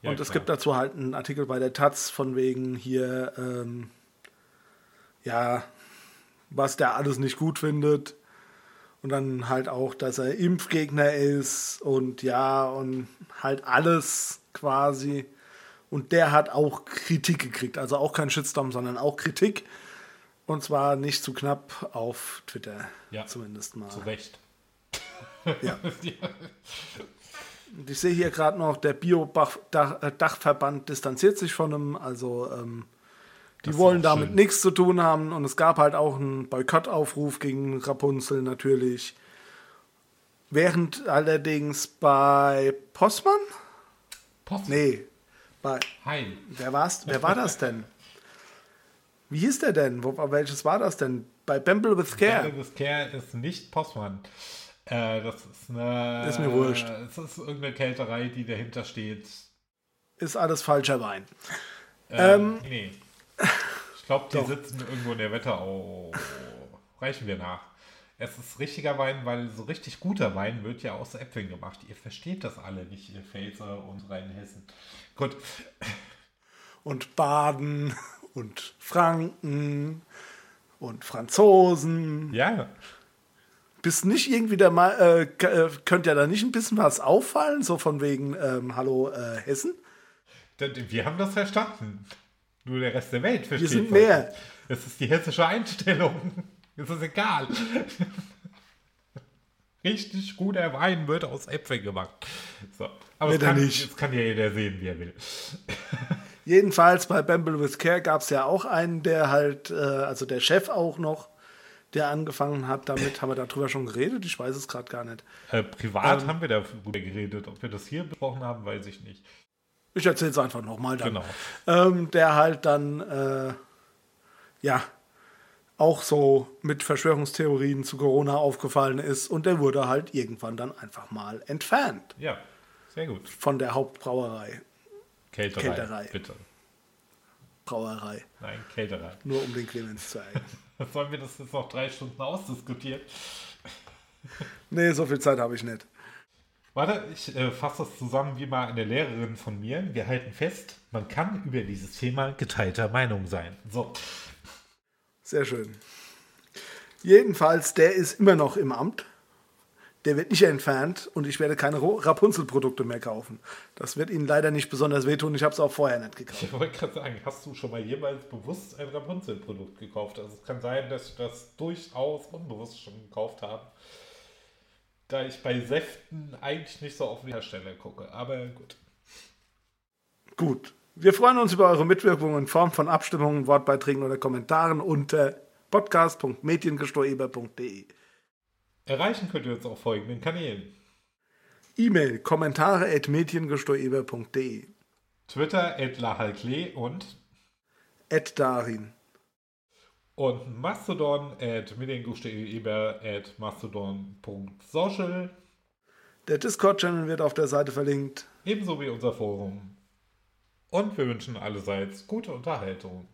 ja, und es klar. gibt dazu halt einen Artikel bei der Taz von wegen hier, ähm, ja, was der alles nicht gut findet. Und dann halt auch, dass er Impfgegner ist und ja, und halt alles quasi. Und der hat auch Kritik gekriegt. Also auch kein Shitstorm, sondern auch Kritik. Und zwar nicht zu knapp auf Twitter. Ja, zumindest mal. Zu Recht. Ja. Und ich sehe hier gerade noch, der Bio-Dachverband distanziert sich von ihm. Also ähm, die das wollen damit schön. nichts zu tun haben. Und es gab halt auch einen Boykottaufruf gegen Rapunzel natürlich. Während allerdings bei Postmann? Postmann? Nee, bei. Heil. Wer, war's, wer war das denn? Wie hieß der denn? Wo, welches war das denn? Bei Bamble with Care. Bamble with Care ist nicht Postmann. Äh, das ist eine. Ist mir wurscht. Es ist irgendeine Kälterei, die dahinter steht. Ist alles falscher Wein. Ähm, ähm nee. Ich glaube, die sitzen irgendwo in der Wetterau. Reichen wir nach. Es ist richtiger Wein, weil so richtig guter Wein wird ja aus Äpfeln gemacht. Ihr versteht das alle nicht, ihr Pfälzer und Rheinhessen. Gut. Und Baden und Franken und Franzosen. Ja. Bist nicht irgendwie der mal, äh, äh, könnte ja da nicht ein bisschen was auffallen, so von wegen ähm, Hallo äh, Hessen? Wir haben das verstanden. Nur der Rest der Welt versteht. Wir sind mehr. Das ist die hessische Einstellung. Das ist egal. Richtig guter Wein wird aus Äpfeln gemacht. So. Aber das kann, nicht. das kann ja jeder sehen, wie er will. Jedenfalls bei Bamble with Care gab es ja auch einen, der halt, äh, also der Chef auch noch, der angefangen hat damit. Haben wir darüber schon geredet? Ich weiß es gerade gar nicht. Äh, privat ähm, haben wir darüber geredet. Ob wir das hier besprochen haben, weiß ich nicht. Ich erzähle es einfach nochmal dann. Genau. Ähm, der halt dann, äh, ja, auch so mit Verschwörungstheorien zu Corona aufgefallen ist und der wurde halt irgendwann dann einfach mal entfernt. Ja, sehr gut. Von der Hauptbrauerei. Kälterei, Kälterei. bitte. Brauerei. Nein, Kälterei. Nur um den Clemens zu ärgern. Sollen wir das jetzt noch drei Stunden ausdiskutieren? nee, so viel Zeit habe ich nicht. Warte, ich äh, fasse das zusammen wie mal eine Lehrerin von mir. Wir halten fest, man kann über dieses Thema geteilter Meinung sein. So. Sehr schön. Jedenfalls, der ist immer noch im Amt. Der wird nicht entfernt und ich werde keine Rapunzel-Produkte mehr kaufen. Das wird Ihnen leider nicht besonders wehtun. Ich habe es auch vorher nicht gekauft. Ich wollte gerade sagen, hast du schon mal jemals bewusst ein Rapunzel-Produkt gekauft? Also es kann sein, dass ich das durchaus unbewusst schon gekauft habe da ich bei Säften eigentlich nicht so auf den Hersteller gucke. Aber gut. Gut. Wir freuen uns über eure Mitwirkung in Form von Abstimmungen, Wortbeiträgen oder Kommentaren unter podcast.mediengestoeber.de. Erreichen könnt ihr uns auf folgenden Kanälen. E-Mail kommentare at mediengestoeber.de Twitter at lahalklee und at darin und Mastodon at mediengusch.de at mastodon.social. Der Discord-Channel wird auf der Seite verlinkt. Ebenso wie unser Forum. Und wir wünschen allerseits gute Unterhaltung.